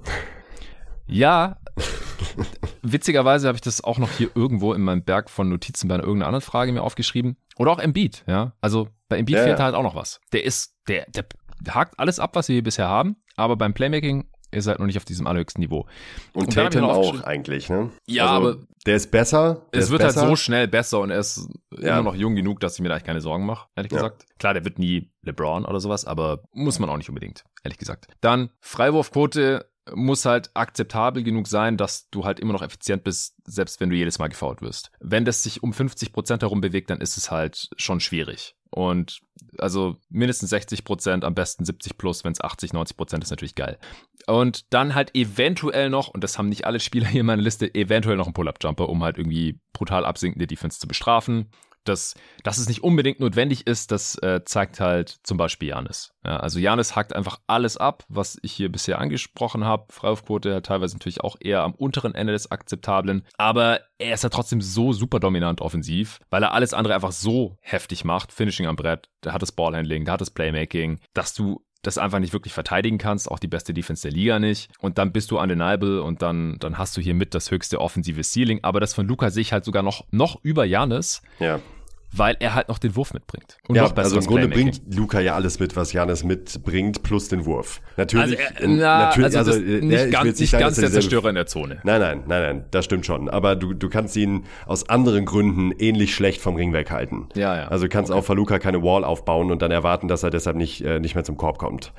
Ja, witzigerweise habe ich das auch noch hier irgendwo in meinem Berg von Notizen bei irgendeiner anderen Frage mir aufgeschrieben. Oder auch Embiid, ja. Also bei Embiid ja, fehlt halt auch noch was. Der ist, der, der hakt alles ab, was wir hier bisher haben, aber beim Playmaking ist halt noch nicht auf diesem allerhöchsten Niveau. Und, und Tatum auch eigentlich, ne? Ja, also, aber der ist besser. Der es ist wird halt besser. halt so schnell besser und er ist ja. immer noch jung genug, dass ich mir da eigentlich keine Sorgen mache, ehrlich ja. gesagt. Klar, der wird nie LeBron oder sowas, aber muss man auch nicht unbedingt, ehrlich gesagt. Dann Freiwurfquote muss halt akzeptabel genug sein, dass du halt immer noch effizient bist, selbst wenn du jedes Mal gefault wirst. Wenn das sich um 50 Prozent herum bewegt, dann ist es halt schon schwierig. Und also mindestens 60 Prozent, am besten 70 plus, wenn es 80, 90 Prozent ist natürlich geil. Und dann halt eventuell noch, und das haben nicht alle Spieler hier in meiner Liste, eventuell noch ein Pull-Up-Jumper, um halt irgendwie brutal absinkende Defense zu bestrafen dass, dass es nicht unbedingt notwendig ist, das äh, zeigt halt zum Beispiel Janis. Ja, also Janis hackt einfach alles ab, was ich hier bisher angesprochen habe. Freiwurfquote teilweise natürlich auch eher am unteren Ende des Akzeptablen. Aber er ist ja trotzdem so super dominant offensiv, weil er alles andere einfach so heftig macht. Finishing am Brett, der hat das Ballhandling, der hat das Playmaking, dass du das einfach nicht wirklich verteidigen kannst, auch die beste Defense der Liga nicht. Und dann bist du undeniable und dann, dann hast du hier mit das höchste offensive Ceiling. Aber das von Luca sehe ich halt sogar noch, noch über Janis. Ja weil er halt noch den Wurf mitbringt. Und ja, also im Grunde bringt Luca ja alles mit, was Janis mitbringt, plus den Wurf. Natürlich, also, er, na, natürlich, also, also nicht ja, ganz, nicht, nicht sagen, ganz der Zerstörer in der Zone. Nein, nein, nein, nein, das stimmt schon. Aber du, du kannst ihn aus anderen Gründen ähnlich schlecht vom Ring weghalten. Ja, ja. Also du kannst okay. auch für Luca keine Wall aufbauen und dann erwarten, dass er deshalb nicht, äh, nicht mehr zum Korb kommt.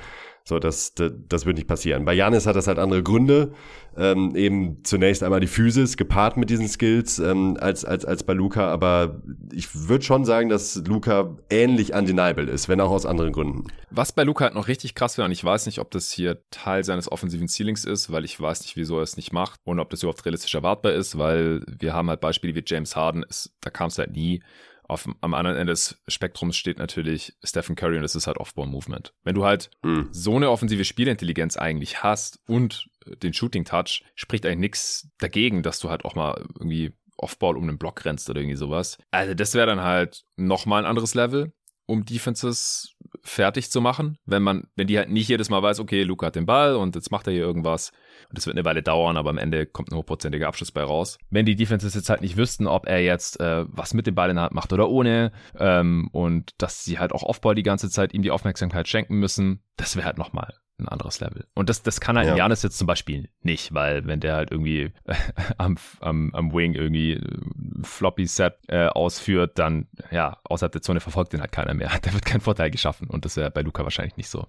So, das, das, das wird nicht passieren. Bei Janis hat das halt andere Gründe. Ähm, eben zunächst einmal die Physis gepaart mit diesen Skills ähm, als, als, als bei Luca. Aber ich würde schon sagen, dass Luca ähnlich undeniable ist, wenn auch aus anderen Gründen. Was bei Luca halt noch richtig krass wäre, und ich weiß nicht, ob das hier Teil seines offensiven Ceilings ist, weil ich weiß nicht, wieso er es nicht macht und ob das überhaupt realistisch erwartbar ist, weil wir haben halt Beispiele wie James Harden, ist, da kam es halt nie auf, am anderen Ende des Spektrums steht natürlich Stephen Curry und das ist halt Off-Ball-Movement. Wenn du halt mhm. so eine offensive Spielintelligenz eigentlich hast und den Shooting-Touch, spricht eigentlich nichts dagegen, dass du halt auch mal irgendwie Off-Ball um den Block rennst oder irgendwie sowas. Also das wäre dann halt nochmal ein anderes Level, um Defenses fertig zu machen, wenn man, wenn die halt nicht jedes Mal weiß, okay, Luca hat den Ball und jetzt macht er hier irgendwas, und das wird eine Weile dauern, aber am Ende kommt ein hochprozentiger Abschluss bei raus. Wenn die Defenses jetzt halt nicht wüssten, ob er jetzt äh, was mit dem Ball in der Hand macht oder ohne ähm, und dass sie halt auch Offball die ganze Zeit ihm die Aufmerksamkeit schenken müssen, das wäre halt nochmal ein anderes Level. Und das, das kann halt ja. Janis jetzt zum Beispiel nicht, weil wenn der halt irgendwie am, am, am Wing irgendwie äh, Floppy Set äh, ausführt, dann ja, außerhalb der Zone verfolgt den halt keiner mehr. Da wird kein Vorteil geschaffen und das wäre bei Luca wahrscheinlich nicht so.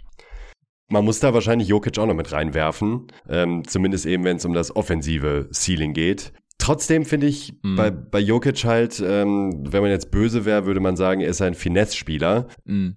Man muss da wahrscheinlich Jokic auch noch mit reinwerfen, ähm, zumindest eben, wenn es um das offensive Ceiling geht. Trotzdem finde ich mm. bei, bei Jokic halt, ähm, wenn man jetzt böse wäre, würde man sagen, er ist ein Finesse-Spieler. Mm.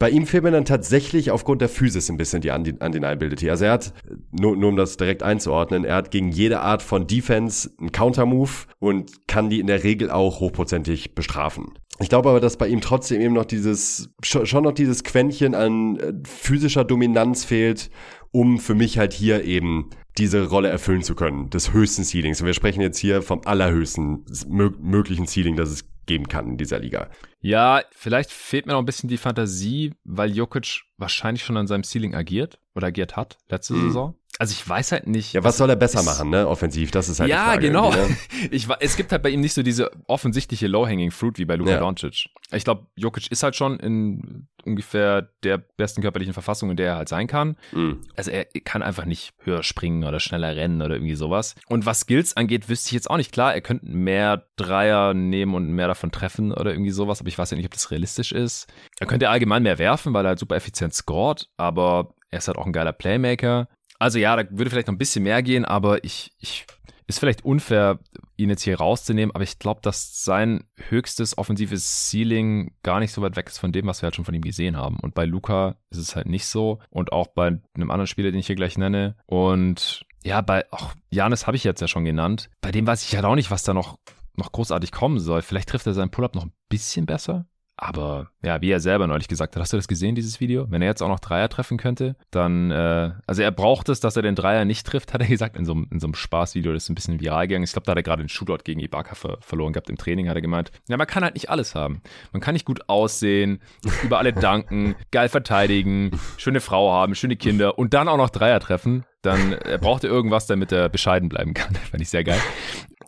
Bei ihm fehlt mir dann tatsächlich aufgrund der Physis ein bisschen die Undeniability. Also er hat, nur, nur um das direkt einzuordnen, er hat gegen jede Art von Defense einen Counter-Move und kann die in der Regel auch hochprozentig bestrafen. Ich glaube aber, dass bei ihm trotzdem eben noch dieses, schon noch dieses Quäntchen an äh, physischer Dominanz fehlt, um für mich halt hier eben diese Rolle erfüllen zu können, des höchsten Ceilings. Und wir sprechen jetzt hier vom allerhöchsten möglichen Ceiling, das es geben kann in dieser Liga. Ja, vielleicht fehlt mir noch ein bisschen die Fantasie, weil Jokic wahrscheinlich schon an seinem Ceiling agiert oder agiert hat letzte mhm. Saison. Also ich weiß halt nicht. Ja, was soll er besser machen, ne? Offensiv, das ist halt ja, die Frage. genau. Ne? Ich, es gibt halt bei ihm nicht so diese offensichtliche Low-hanging fruit wie bei Luka Ja. Doncic. Ich glaube, Jokic ist halt schon in ungefähr der besten körperlichen Verfassung, in der er halt sein kann. Mhm. Also er kann einfach nicht höher springen oder schneller rennen oder irgendwie sowas. Und was Skills angeht, wüsste ich jetzt auch nicht. Klar, er könnte mehr Dreier nehmen und mehr davon treffen oder irgendwie sowas, aber ich weiß ja nicht, ob das realistisch ist. Er könnte allgemein mehr werfen, weil er halt super effizient scored, aber er ist halt auch ein geiler Playmaker. Also ja, da würde vielleicht noch ein bisschen mehr gehen, aber ich, ich ist vielleicht unfair, ihn jetzt hier rauszunehmen, aber ich glaube, dass sein höchstes offensives Ceiling gar nicht so weit weg ist von dem, was wir halt schon von ihm gesehen haben. Und bei Luca ist es halt nicht so. Und auch bei einem anderen Spieler, den ich hier gleich nenne. Und ja, bei auch Janis habe ich jetzt ja schon genannt. Bei dem weiß ich halt auch nicht, was da noch, noch großartig kommen soll. Vielleicht trifft er seinen Pull-up noch ein bisschen besser. Aber ja, wie er selber neulich gesagt hat, hast du das gesehen, dieses Video? Wenn er jetzt auch noch Dreier treffen könnte, dann, äh, also er braucht es, dass er den Dreier nicht trifft, hat er gesagt, in so, einem- in so einem Spaßvideo, das ist ein bisschen viral gegangen. Ich glaube, da hat er gerade einen Shootout gegen Ibaka ver verloren gehabt im Training, hat er gemeint. Ja, man kann halt nicht alles haben. Man kann nicht gut aussehen, über alle danken, geil verteidigen, schöne Frau haben, schöne Kinder und dann auch noch Dreier treffen. Dann er braucht er irgendwas, damit er bescheiden bleiben kann. Fand ich sehr geil.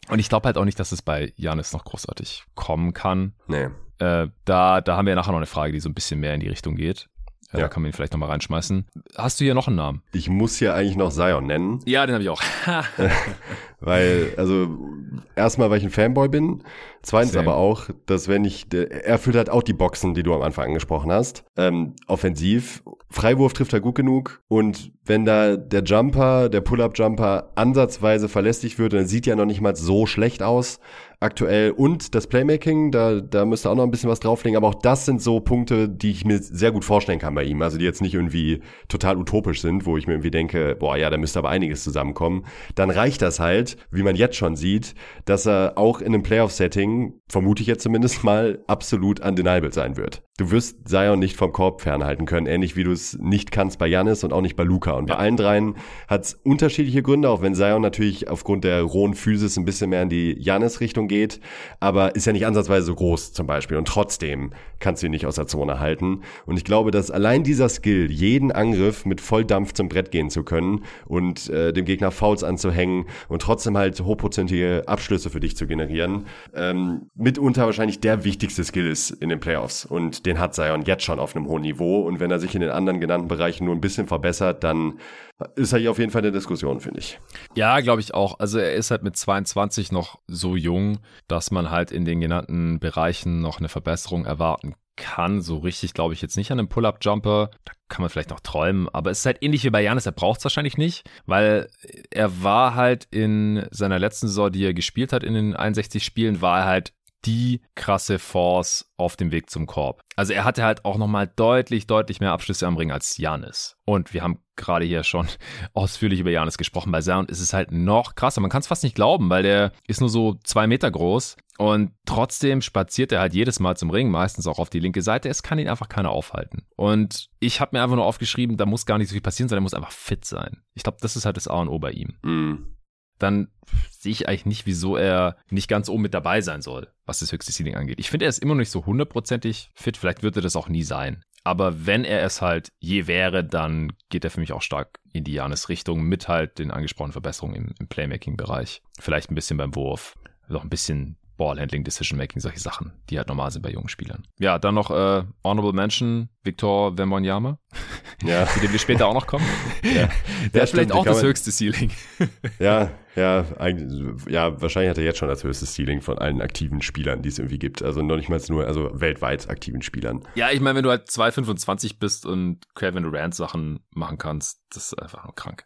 Und ich glaube halt auch nicht, dass es bei Janis noch großartig kommen kann. Nee. Äh, da, da haben wir nachher noch eine Frage, die so ein bisschen mehr in die Richtung geht. Ja. Da kann man ihn vielleicht nochmal reinschmeißen. Hast du hier noch einen Namen? Ich muss hier eigentlich noch Zion nennen, Ja, den habe ich auch. weil, also, erstmal, weil ich ein Fanboy bin. Zweitens Same. aber auch, dass wenn ich, er füllt halt auch die Boxen, die du am Anfang angesprochen hast. Ähm, offensiv, Freiwurf trifft er gut genug und wenn da der Jumper, der Pull-Up-Jumper ansatzweise verlässlich wird, dann sieht ja noch nicht mal so schlecht aus aktuell und das Playmaking, da, da müsste auch noch ein bisschen was drauflegen, aber auch das sind so Punkte, die ich mir sehr gut vorstellen kann bei ihm, also die jetzt nicht irgendwie total utopisch sind, wo ich mir irgendwie denke, boah, ja, da müsste aber einiges zusammenkommen. Dann reicht das halt, wie man jetzt schon sieht, dass er auch in einem Playoff-Setting, vermute ich jetzt zumindest mal, absolut undeniable sein wird. Du wirst Zion nicht vom Korb fernhalten können, ähnlich wie du es nicht kannst bei Janis und auch nicht bei Luca. Und bei allen dreien hat es unterschiedliche Gründe, auch wenn Zion natürlich aufgrund der rohen Physis ein bisschen mehr in die Janis-Richtung geht, aber ist ja nicht ansatzweise so groß zum Beispiel. Und trotzdem kannst du ihn nicht aus der Zone halten. Und ich glaube, dass allein dieser Skill, jeden Angriff mit Volldampf zum Brett gehen zu können und äh, dem Gegner Fouls anzuhängen und trotzdem halt hochprozentige Abschlüsse für dich zu generieren, ähm, mitunter wahrscheinlich der wichtigste Skill ist in den Playoffs. Und den hat Zion jetzt schon auf einem hohen Niveau. Und wenn er sich in den anderen genannten Bereichen nur ein bisschen verbessert, dann ist er hier auf jeden Fall eine Diskussion, finde ich. Ja, glaube ich auch. Also er ist halt mit 22 noch so jung, dass man halt in den genannten Bereichen noch eine Verbesserung erwarten kann. So richtig glaube ich jetzt nicht an einem Pull-Up-Jumper. Da kann man vielleicht noch träumen. Aber es ist halt ähnlich wie bei Janis. Er braucht es wahrscheinlich nicht, weil er war halt in seiner letzten Saison, die er gespielt hat in den 61 Spielen, war er halt die krasse Force auf dem Weg zum Korb. Also er hatte halt auch nochmal deutlich, deutlich mehr Abschlüsse am Ring als Janis. Und wir haben gerade hier schon ausführlich über Janis gesprochen. Bei Sound ist es halt noch krasser. Man kann es fast nicht glauben, weil der ist nur so zwei Meter groß und trotzdem spaziert er halt jedes Mal zum Ring, meistens auch auf die linke Seite. Es kann ihn einfach keiner aufhalten. Und ich habe mir einfach nur aufgeschrieben, da muss gar nicht so viel passieren, sondern er muss einfach fit sein. Ich glaube, das ist halt das A und O bei ihm Mm. Dann sehe ich eigentlich nicht, wieso er nicht ganz oben mit dabei sein soll, was das höchste Ceiling angeht. Ich finde, er ist immer noch nicht so hundertprozentig fit. Vielleicht wird er das auch nie sein. Aber wenn er es halt je wäre, dann geht er für mich auch stark in die Janis-Richtung mit halt den angesprochenen Verbesserungen im, im Playmaking-Bereich. Vielleicht ein bisschen beim Wurf, noch ein bisschen Ballhandling, Decision-Making, solche Sachen, die halt normal sind bei jungen Spielern. Ja, dann noch äh, Honorable Mention, Victor Wembanyama, Ja. zu dem wir später auch noch kommen. Ja, Der Ja, hat vielleicht auch das höchste Ceiling. Ja, ja, eigentlich, ja, wahrscheinlich hat er jetzt schon das höchste Ceiling von allen aktiven Spielern, die es irgendwie gibt. Also noch nicht mal nur, also weltweit aktiven Spielern. Ja, ich meine, wenn du halt 2,25 bist und Kevin Durant Sachen machen kannst, das ist einfach nur krank.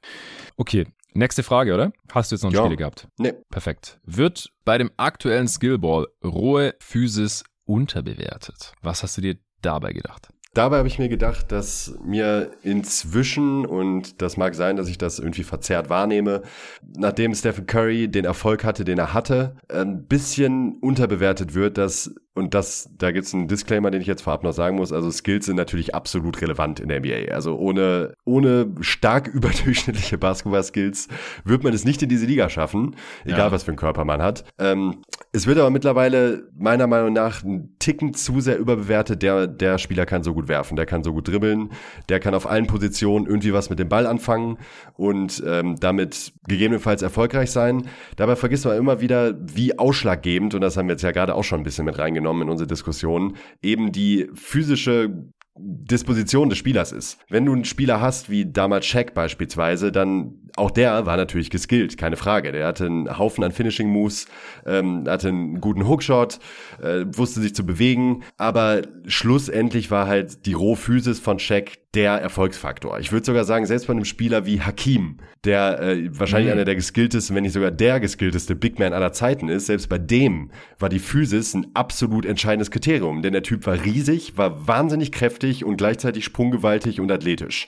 Okay, nächste Frage, oder? Hast du jetzt noch einen Ja. Spieler gehabt? Nee. Perfekt. Wird bei dem aktuellen Skillball rohe Physis unterbewertet? Was hast du dir dabei gedacht? Dabei habe ich mir gedacht, dass mir inzwischen, und das mag sein, dass ich das irgendwie verzerrt wahrnehme, nachdem Stephen Curry den Erfolg hatte, den er hatte, ein bisschen unterbewertet wird, dass und das, da gibt's einen Disclaimer, den ich jetzt vorab noch sagen muss. Also Skills sind natürlich absolut relevant in der NBA. Also ohne, ohne stark überdurchschnittliche Basketball-Skills wird man es nicht in diese Liga schaffen, egal ja. was für einen Körper man hat. Ähm, es wird aber mittlerweile meiner Meinung nach ein Ticken zu sehr überbewertet. Der, der Spieler kann so gut werfen, der kann so gut dribbeln, der kann auf allen Positionen irgendwie was mit dem Ball anfangen und ähm, damit gegebenenfalls erfolgreich sein. Dabei vergisst man immer wieder, wie ausschlaggebend, und das haben wir jetzt ja gerade auch schon ein bisschen mit reingenommen in unsere Diskussion, eben die physische Disposition des Spielers ist. Wenn du einen Spieler hast, wie damals Shaq beispielsweise, dann auch der war natürlich geskillt, keine Frage. Der hatte einen Haufen an Finishing Moves, ähm, hatte einen guten Hookshot, äh, wusste sich zu bewegen, aber schlussendlich war halt die Rohphysis von Shaq der Erfolgsfaktor. Ich würde sogar sagen, selbst bei einem Spieler wie Hakim, der äh, wahrscheinlich mhm. einer der geskilltesten, wenn nicht sogar der geskillteste Big Man aller Zeiten ist, selbst bei dem war die Physis ein absolut entscheidendes Kriterium, denn der Typ war riesig, war wahnsinnig kräftig und gleichzeitig sprunggewaltig und athletisch.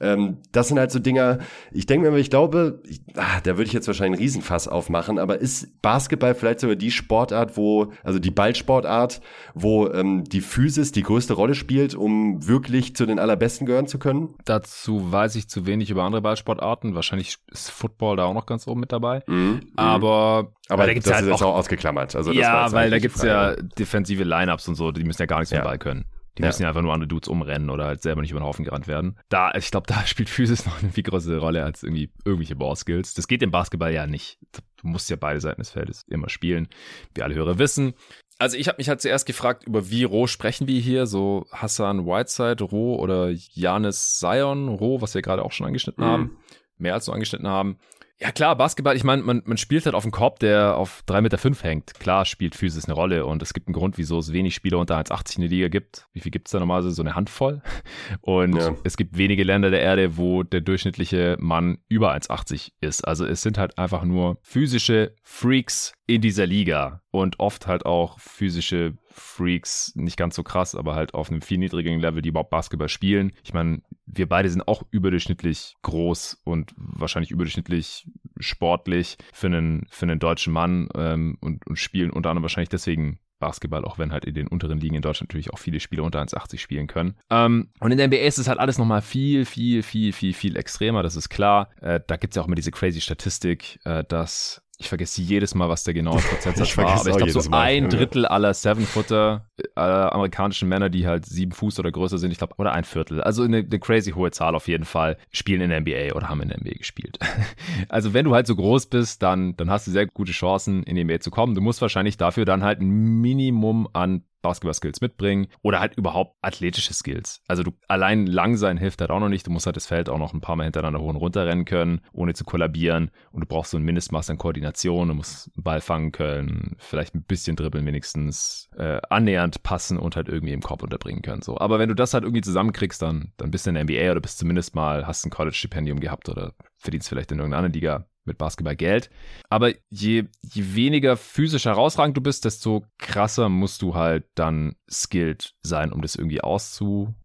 Ähm, das sind halt so Dinger, ich denke mir, ich glaube, ich, ah, da würde ich jetzt wahrscheinlich einen Riesenfass aufmachen, aber ist Basketball vielleicht sogar die Sportart, wo, also die Ballsportart, wo ähm, die Physis die größte Rolle spielt, um wirklich zu den allerbesten gehören zu können? Dazu weiß ich zu wenig über andere Ballsportarten. Wahrscheinlich ist Football da auch noch ganz oben mit dabei. Mhm. Aber aber da gibt's das halt ist jetzt auch ausgeklammert. Also ja, weil da gibt's ja defensive Lineups und so, die müssen ja gar nichts ja. mit Ball können. Die ja. müssen ja einfach nur andere Dudes umrennen oder halt selber nicht über den Haufen gerannt werden. Da, ich glaube, da spielt Physis noch eine viel größere Rolle als irgendwie irgendwelche Ballskills. Das geht im Basketball ja nicht. Du musst ja beide Seiten des Feldes immer spielen. Wie alle Hörer wissen. Also ich habe mich halt zuerst gefragt, über wie roh sprechen wir hier? So Hassan Whiteside roh oder Janis Zion roh, was wir gerade auch schon angeschnitten mhm. haben. Mehr als so angeschnitten haben. Ja klar, Basketball, ich meine, man, man spielt halt auf einem Korb, der auf 3,5 Meter fünf hängt. Klar spielt Physis eine Rolle und es gibt einen Grund, wieso es wenig Spieler unter 1,80 in der Liga gibt. Wie viel gibt es da normalerweise? So eine Handvoll. Und ja. es gibt wenige Länder der Erde, wo der durchschnittliche Mann über 1,80 ist. Also es sind halt einfach nur physische Freaks in dieser Liga und oft halt auch physische Freaks, nicht ganz so krass, aber halt auf einem viel niedrigeren Level, die überhaupt Basketball spielen. Ich meine, wir beide sind auch überdurchschnittlich groß und wahrscheinlich überdurchschnittlich sportlich für einen, für einen deutschen Mann ähm, und, und spielen unter anderem wahrscheinlich deswegen Basketball, auch wenn halt in den unteren Ligen in Deutschland natürlich auch viele Spieler unter 1,80 spielen können. Ähm, und in der NBA ist es halt alles nochmal viel, viel, viel, viel, viel extremer, das ist klar. Äh, da gibt es ja auch immer diese crazy Statistik, äh, dass ich vergesse jedes Mal, was der genaue Prozentsatz war, aber ich glaube, so ein Drittel aller Seven-Footer, aller amerikanischen Männer, die halt sieben Fuß oder größer sind, ich glaube, oder ein Viertel, also eine, eine, crazy hohe Zahl auf jeden Fall, spielen in der NBA oder haben in der NBA gespielt. also wenn du halt so groß bist, dann, dann hast du sehr gute Chancen, in die NBA zu kommen. Du musst wahrscheinlich dafür dann halt ein Minimum an Basketball-Skills mitbringen oder halt überhaupt athletische Skills. Also du allein lang sein hilft halt auch noch nicht. Du musst halt das Feld auch noch ein paar Mal hintereinander hoch und runter rennen können, ohne zu kollabieren. Und du brauchst so ein Mindestmaß an Koordination. Du musst einen Ball fangen können, vielleicht ein bisschen dribbeln wenigstens, äh, annähernd passen und halt irgendwie im Korb unterbringen können. So. Aber wenn du das halt irgendwie zusammenkriegst, dann, dann bist du in der NBA oder bist zumindest mal, hast ein College-Stipendium gehabt oder verdienst vielleicht in irgendeiner Liga mit Basketball Geld. Aber je, je weniger physisch herausragend du bist, desto krasser musst du halt dann skilled sein, um das irgendwie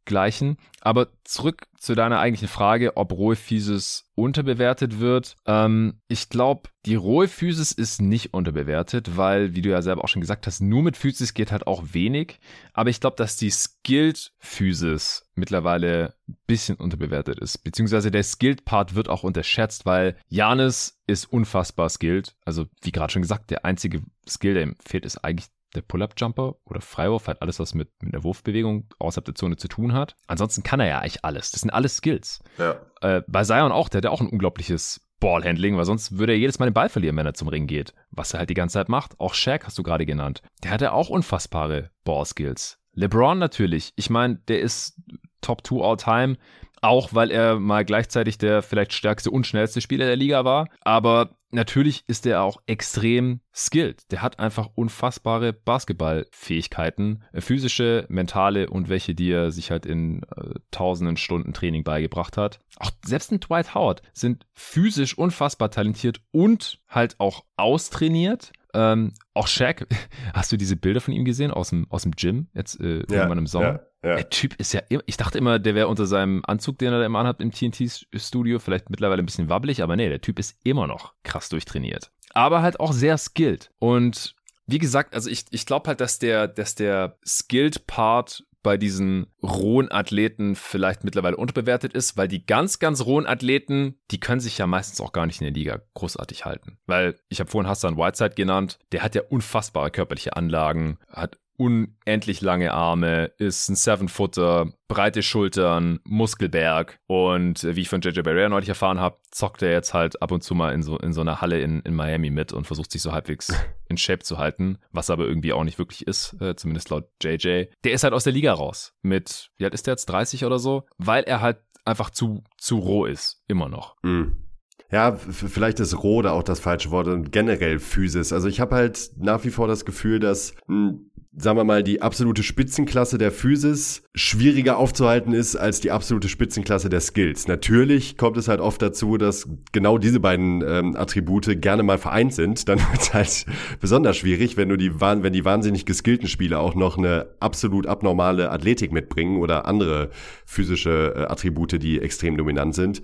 auszugleichen. Aber zurück zu deiner eigentlichen Frage, ob rohe Physis unterbewertet wird. Ähm, ich glaube, die rohe Physis ist nicht unterbewertet, weil, wie du ja selber auch schon gesagt hast, nur mit Physis geht halt auch wenig. Aber ich glaube, dass die Skilled Physis mittlerweile ein bisschen unterbewertet ist. Beziehungsweise der Skilled Part wird auch unterschätzt, weil Janis ist unfassbar skilled. Also, wie gerade schon gesagt, der einzige Skill, der ihm fehlt, ist eigentlich der Pull-Up-Jumper oder Freiwurf, halt alles, was mit, mit der Wurfbewegung außerhalb der Zone zu tun hat. Ansonsten kann er ja eigentlich alles. Das sind alles Skills. Ja. Äh, bei Zion auch, der hat ja auch ein unglaubliches Ballhandling, weil sonst würde er jedes Mal den Ball verlieren, wenn er zum Ring geht. Was er halt die ganze Zeit macht. Auch Shaq hast du gerade genannt. Der hat ja auch unfassbare Ball-Skills. LeBron natürlich. Ich meine, der ist Top 2 all time. Auch weil er mal gleichzeitig der vielleicht stärkste und schnellste Spieler der Liga war. Aber natürlich ist er auch extrem skilled. Der hat einfach unfassbare Basketballfähigkeiten, äh, physische, mentale und welche, die er sich halt in äh, tausenden Stunden Training beigebracht hat. Auch selbst ein Dwight Howard sind physisch unfassbar talentiert und halt auch austrainiert. Ähm, auch Shaq, hast du diese Bilder von ihm gesehen aus dem, aus dem Gym jetzt äh, ja, irgendwann im Sommer? Ja. Ja. Der Typ ist ja, ich dachte immer, der wäre unter seinem Anzug, den er da immer anhat im TNT-Studio, vielleicht mittlerweile ein bisschen wabbelig, aber nee, der Typ ist immer noch krass durchtrainiert. Aber halt auch sehr skilled. Und wie gesagt, also ich, ich glaube halt, dass der, dass der Skilled Part bei diesen rohen Athleten vielleicht mittlerweile unterbewertet ist, weil die ganz, ganz rohen Athleten, die können sich ja meistens auch gar nicht in der Liga großartig halten. Weil ich habe vorhin Hassan Whiteside genannt, der hat ja unfassbare körperliche Anlagen, hat unendlich lange Arme, ist ein Seven-Footer, breite Schultern, Muskelberg und äh, wie ich von JJ Barrera neulich erfahren habe, zockt er jetzt halt ab und zu mal in so, in so einer Halle in, in Miami mit und versucht sich so halbwegs in Shape zu halten, was aber irgendwie auch nicht wirklich ist, äh, zumindest laut JJ. Der ist halt aus der Liga raus mit, wie alt ist der jetzt, 30 oder so, weil er halt einfach zu, zu roh ist, immer noch. Mhm. Ja, vielleicht ist roh da auch das falsche Wort und generell Physis. Also ich habe halt nach wie vor das Gefühl, dass mh, hm, sagen wir mal, die absolute Spitzenklasse der Physis schwieriger aufzuhalten ist als die absolute Spitzenklasse der Skills. Natürlich kommt es halt oft dazu, dass genau diese beiden ähm, Attribute gerne mal vereint sind. Dann wird es halt besonders schwierig, wenn du die, wenn die wahnsinnig geskillten Spieler auch noch eine absolut abnormale Athletik mitbringen oder andere physische äh, Attribute, die extrem dominant sind.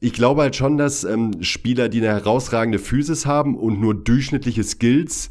Ich glaube halt schon, dass ähm, Spieler, die eine herausragende Physis haben und nur durchschnittliche Skills,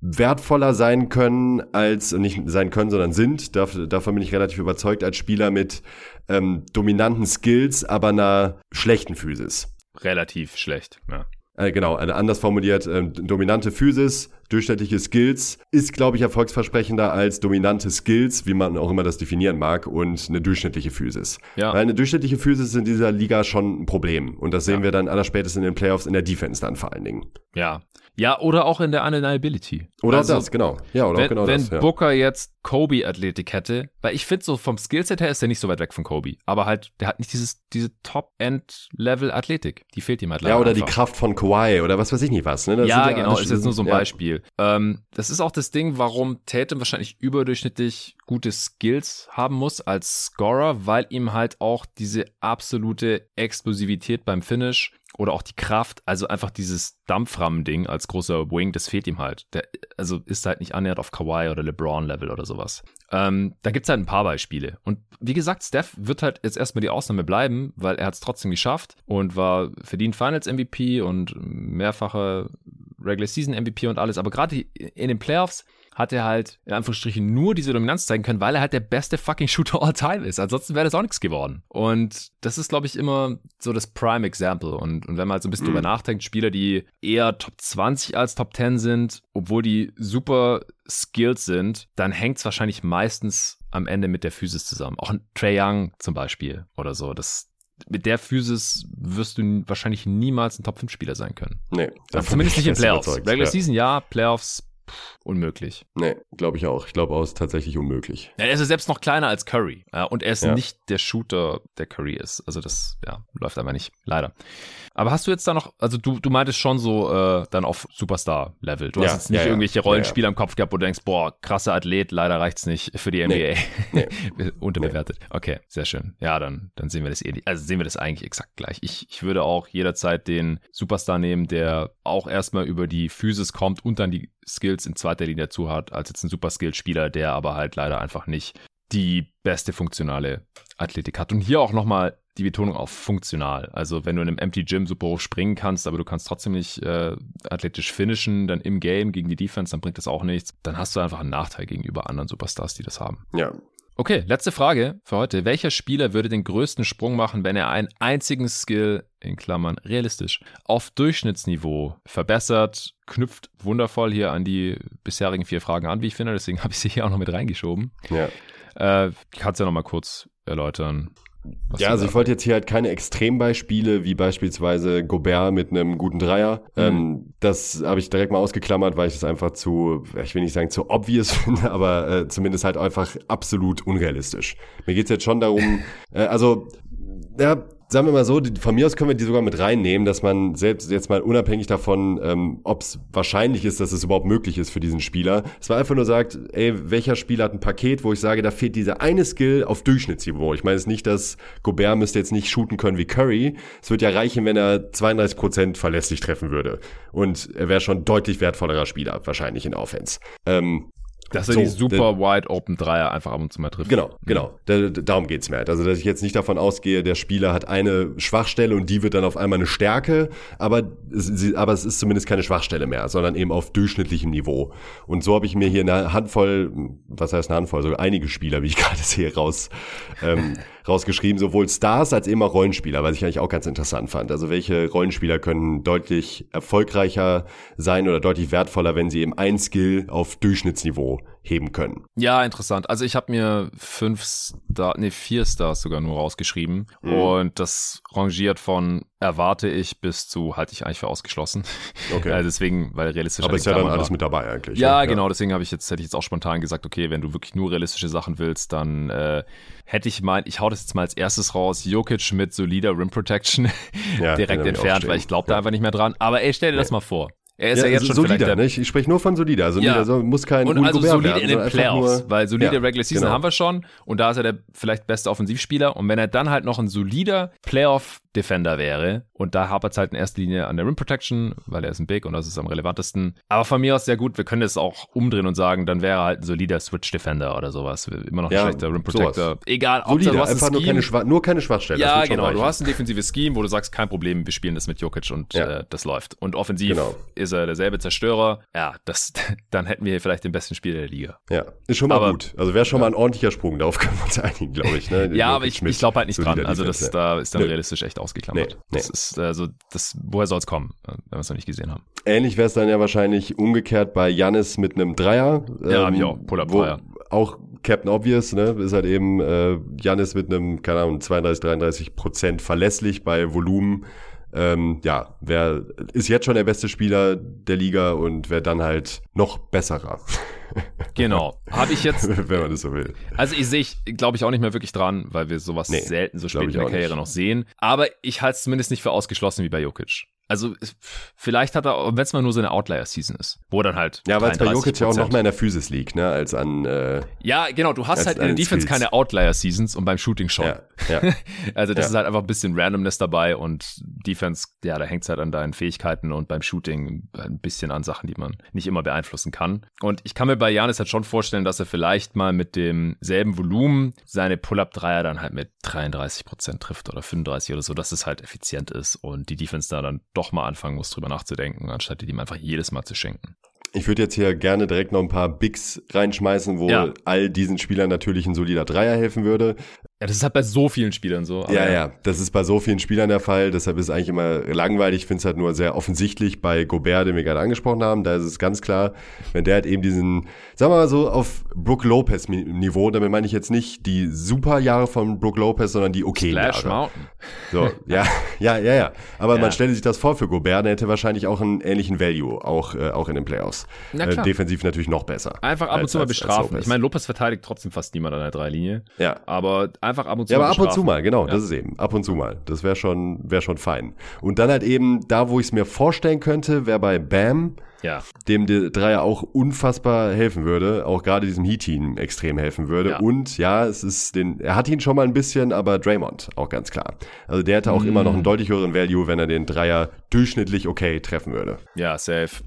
wertvoller sein können als, nicht sein können, sondern sind, davon bin ich relativ überzeugt, als Spieler mit ähm, dominanten Skills, aber einer schlechten Physis. Relativ schlecht, ja. Äh, genau, anders formuliert, ähm, dominante Physis, durchschnittliche Skills ist, glaube ich, erfolgsversprechender als dominante Skills, wie man auch immer das definieren mag, und eine durchschnittliche Physis. Ja. Weil eine durchschnittliche Physis ist in dieser Liga schon ein Problem. Und das sehen ja. wir dann allerspätestens in den Playoffs in der Defense dann vor allen Dingen. Ja, ja, oder auch in der Undeniability. Oder also, das, genau. Ja, oder wenn, auch genau wenn das. Wenn ja. Booker jetzt Kobe-Athletik hätte, weil ich finde so vom Skillset her ist er nicht so weit weg von Kobe, aber halt, der hat nicht dieses, diese Top-End-Level-Athletik. Die fehlt ihm halt leider Ja, oder einfach. die Kraft von Kawhi oder was weiß ich nicht was. Ne? ja, ja, genau, ist jetzt nur so ein ja. Beispiel. Ähm, das ist auch das Ding, warum Tatum wahrscheinlich überdurchschnittlich gute Skills haben muss als Scorer, weil ihm halt auch diese absolute Explosivität beim Finish oder auch die Kraft, also einfach dieses Dampfrahmen-Ding als großer Wing, das fehlt ihm halt. Der, also ist halt nicht annähernd auf Kawhi oder LeBron-Level oder sowas. Ähm, da gibt's halt ein paar Beispiele. Und wie gesagt, Steph wird halt jetzt erstmal die Ausnahme bleiben, weil er hat es trotzdem geschafft und war verdient Finals MVP und mehrfacher Regular Season MVP und alles. Aber gerade in den Playoffs hat er halt in Anführungsstrichen nur diese Dominanz zeigen können, weil er halt der beste fucking Shooter all time ist. Ansonsten wäre das auch nichts geworden. Und das ist, glaube ich, immer so das Prime Example. Und, und wenn man halt so ein bisschen mhm. drüber nachdenkt, Spieler, die eher Top 20 als Top 10 sind, obwohl die super Skills sind, dann hängt es wahrscheinlich meistens am Ende mit der Physis zusammen. Auch ein Trey Young zum Beispiel oder so. Das, mit der Physis wirst du wahrscheinlich niemals ein Top-5-Spieler sein können. Nee. Zumindest nicht in Playoffs. Regular ja. Season ja, Playoffs unmöglich. Nee, glaube ich auch. Ich glaube auch, ist tatsächlich unmöglich. Ja, er ist ja selbst noch kleiner als Curry. Ja, und er ist ja. nicht der Shooter, der Curry ist. Also das, ja, läuft aber nicht. Leider. Aber hast du jetzt da noch, also du, du meintest schon so äh, dann auf Superstar-Level. Du hast jetzt nicht irgendwelche Rollenspiele im Kopf gehabt, wo du denkst, boah, krasser Athlet, leider reicht's nicht für die NBA. Nee. Nee. Unterbewertet. Nee. Okay, sehr schön. Ja, dann, dann sehen wir das eh, also sehen wir das eigentlich exakt gleich. Ich, ich würde auch jederzeit den Superstar nehmen, der auch erstmal über die Physis kommt und dann die Skills in zweiter Linie dazu hat, als jetzt ein super Skilled-Spieler, der aber halt leider einfach nicht die beste funktionale Athletik hat. Und hier auch nochmal die Betonung auf funktional. Also wenn du in einem Empty Gym super hoch springen kannst, aber du kannst trotzdem nicht äh, athletisch finishen, dann im Game gegen die Defense, dann bringt das auch nichts. Dann hast du einfach einen Nachteil gegenüber anderen Superstars, die das haben. Ja, Okay, letzte Frage für heute. Welcher Spieler würde den größten Sprung machen, wenn er einen einzigen Skill, in Klammern realistisch, auf Durchschnittsniveau verbessert? Knüpft wundervoll hier an die bisherigen vier Fragen an, wie ich finde. Deswegen habe ich sie hier auch noch mit reingeschoben. Ja. Äh, kannst du ja noch mal kurz erläutern, ja, also ich wollte jetzt hier halt keine Extrembeispiele, wie beispielsweise Gobert mit einem guten Dreier. Mhm. Ähm, das habe ich direkt mal ausgeklammert, weil ich es einfach zu, ich will nicht sagen zu obvious finde, aber äh, zumindest halt einfach absolut unrealistisch. Mir geht's jetzt schon darum, äh, also ja, sagen wir mal so, die, von mir aus können wir die sogar mit reinnehmen, dass man selbst jetzt mal unabhängig davon, ähm, ob es wahrscheinlich ist, dass es überhaupt möglich ist für diesen Spieler, dass man einfach nur sagt, ey, welcher Spieler hat ein Paket, wo ich sage, da fehlt dieser eine Skill auf Durchschnittsniveau. Ich meine jetzt nicht, dass Gobert müsste jetzt nicht shooten können wie Curry. Es wird ja reichen, wenn er 32 Prozent verlässlich treffen würde. Und er wäre schon deutlich wertvollerer Spieler wahrscheinlich in Offense. Ähm, Dass er So, die super wide open Dreier einfach ab und zu mal trifft. Genau, genau. Da, darum geht's mir halt. Also, dass ich jetzt nicht davon ausgehe, der Spieler hat eine Schwachstelle und die wird dann auf einmal eine Stärke, aber es, aber es ist zumindest keine Schwachstelle mehr, sondern eben auf durchschnittlichem Niveau. Und so habe ich mir hier eine Handvoll, was heißt eine Handvoll, so einige Spieler, wie ich gerade sehe, raus, ähm, rausgeschrieben, sowohl Stars als eben auch Rollenspieler, was ich eigentlich auch ganz interessant fand. Also welche Rollenspieler können deutlich erfolgreicher sein oder deutlich wertvoller, wenn sie eben ein Skill auf Durchschnittsniveau heben können. Ja, interessant. Also ich habe mir fünf Star, nee, vier Stars sogar nur rausgeschrieben. Mhm. Und das rangiert von erwarte ich bis zu halte ich eigentlich für ausgeschlossen. Okay. Äh, deswegen, weil realistisch Aber ist ja dann alles war. mit dabei eigentlich. Ja, genau, deswegen habe ich jetzt, hätte ich jetzt auch spontan gesagt, okay, wenn du wirklich nur realistische Sachen willst, dann äh, hätte ich meint, ich hau das jetzt mal als erstes raus, Jokic mit solider Rim Protection Ja, den direkt entfernt, weil ich glaube da Ja. einfach nicht mehr dran. Aber ey, stell dir das mal vor. Er ist ja, Ja, jetzt schon solider, ne? Ich, ich spreche nur von solider. Also Ja. soll- muss kein und also solide werden, in den sondern einfach Playoffs, nur- weil solide Ja, Regular Season genau. haben wir schon und da ist er der vielleicht beste Offensivspieler und wenn er dann halt noch ein solider Playoff Defender wäre und da hapert es halt in erster Linie an der Rim Protection, weil er ist ein Big und das ist am relevantesten. Aber von mir aus sehr gut, wir können das auch umdrehen und sagen, dann wäre er halt ein solider Switch Defender oder sowas, immer noch ein Ja, schlechter Rim Protector. sowas. Egal, ob Solider, du hast ein einfach nur keine, Schwa nur keine Schwachstelle. ja, genau. Du reichen. hast ein defensives Scheme, wo du sagst, kein Problem, wir spielen das mit Jokic und Ja. äh, das läuft. Und offensiv Genau. ist er derselbe Zerstörer. Ja, das, dann hätten wir hier vielleicht den besten Spieler der Liga. Ja, ist schon mal Aber- gut. Also wäre schon mal ein ordentlicher Sprung, darauf können wir uns einigen, glaube ich. Ne? Ja, aber ich, ich glaube halt nicht dran. Also das, da ist dann Nö. realistisch echt ausgeklammert. Nee, nee. Das ist also das, woher soll es kommen, wenn wir es noch nicht gesehen haben? Ähnlich wäre es dann ja wahrscheinlich umgekehrt bei Janis mit einem Dreier. Ja, hab ich auch. Pull-up-Dreier. wo Auch Captain Obvious, ne, ist halt eben äh, Janis mit einem, keine Ahnung, 32, 33 Prozent verlässlich bei Volumen. Ähm, ja, wer ist jetzt schon der beste Spieler der Liga und wer dann halt noch besserer, Genau. Habe ich jetzt, wenn man das so will. also ich sehe ich, glaube ich, auch nicht mehr wirklich dran, weil wir sowas Nee, selten so spät in der Karriere nicht. noch sehen. Aber ich halte es zumindest nicht für ausgeschlossen wie bei Jokic. Also vielleicht hat er, wenn es mal nur so eine Outlier-Season ist, wo dann halt Ja, weil es bei Jokic ja auch 33%. noch mehr in der Physis liegt, ne, als an, äh, Ja, genau, du hast halt in der Defense Skills. keine Outlier-Seasons und beim Shooting schon. ja, ja. Also das Ja. ist halt einfach ein bisschen Randomness dabei und Defense, ja, da hängt es halt an deinen Fähigkeiten und beim Shooting ein bisschen an Sachen, die man nicht immer beeinflussen kann. Und ich kann mir bei Janis halt schon vorstellen, dass er vielleicht mal mit demselben Volumen seine Pull-Up-Dreier dann halt mit 33% trifft oder 35 oder so, dass es halt effizient ist und die Defense da dann doch mal anfangen muss, drüber nachzudenken, anstatt die ihm einfach jedes Mal zu schenken. Ich würde jetzt hier gerne direkt noch ein paar Bigs reinschmeißen, wo Ja. all diesen Spielern natürlich ein solider Dreier helfen würde. Ja, das ist halt bei so vielen Spielern so. ja, ja, das ist bei so vielen Spielern der Fall. Deshalb ist es eigentlich immer langweilig. Ich finde es halt nur sehr offensichtlich bei Gobert, den wir gerade angesprochen haben. Da ist es ganz klar, wenn der halt eben diesen, sagen wir mal so, auf Brook Lopez Niveau, damit meine ich jetzt nicht die super Jahre von Brook Lopez, sondern die okay Splash Jahre. Mountain. So, ja, ja, ja, ja. Aber Ja. man stelle sich das vor für Gobert, der hätte wahrscheinlich auch einen ähnlichen Value, auch, äh, auch in den Playoffs. Na Äh, klar. defensiv natürlich noch besser. Einfach ab und zu mal bestrafen. Ich meine, Lopez verteidigt trotzdem fast niemand an der Dreilinie. Ja. Aber einfach ab und zu Ja, aber ab und zu mal, genau, Ja. das ist eben, ab und zu mal. Das wäre schon, wäre schon fein. Und dann halt eben, da wo ich es mir vorstellen könnte, wäre bei Bam, Ja. dem der Dreier auch unfassbar helfen würde, auch gerade diesem Heat-Team extrem helfen würde. Ja. Und ja, es ist den, er hat ihn schon mal ein bisschen, aber Draymond auch ganz klar. Also der hätte auch immer Mm. noch einen deutlich höheren Value, wenn er den Dreier durchschnittlich okay treffen würde. Ja, safe.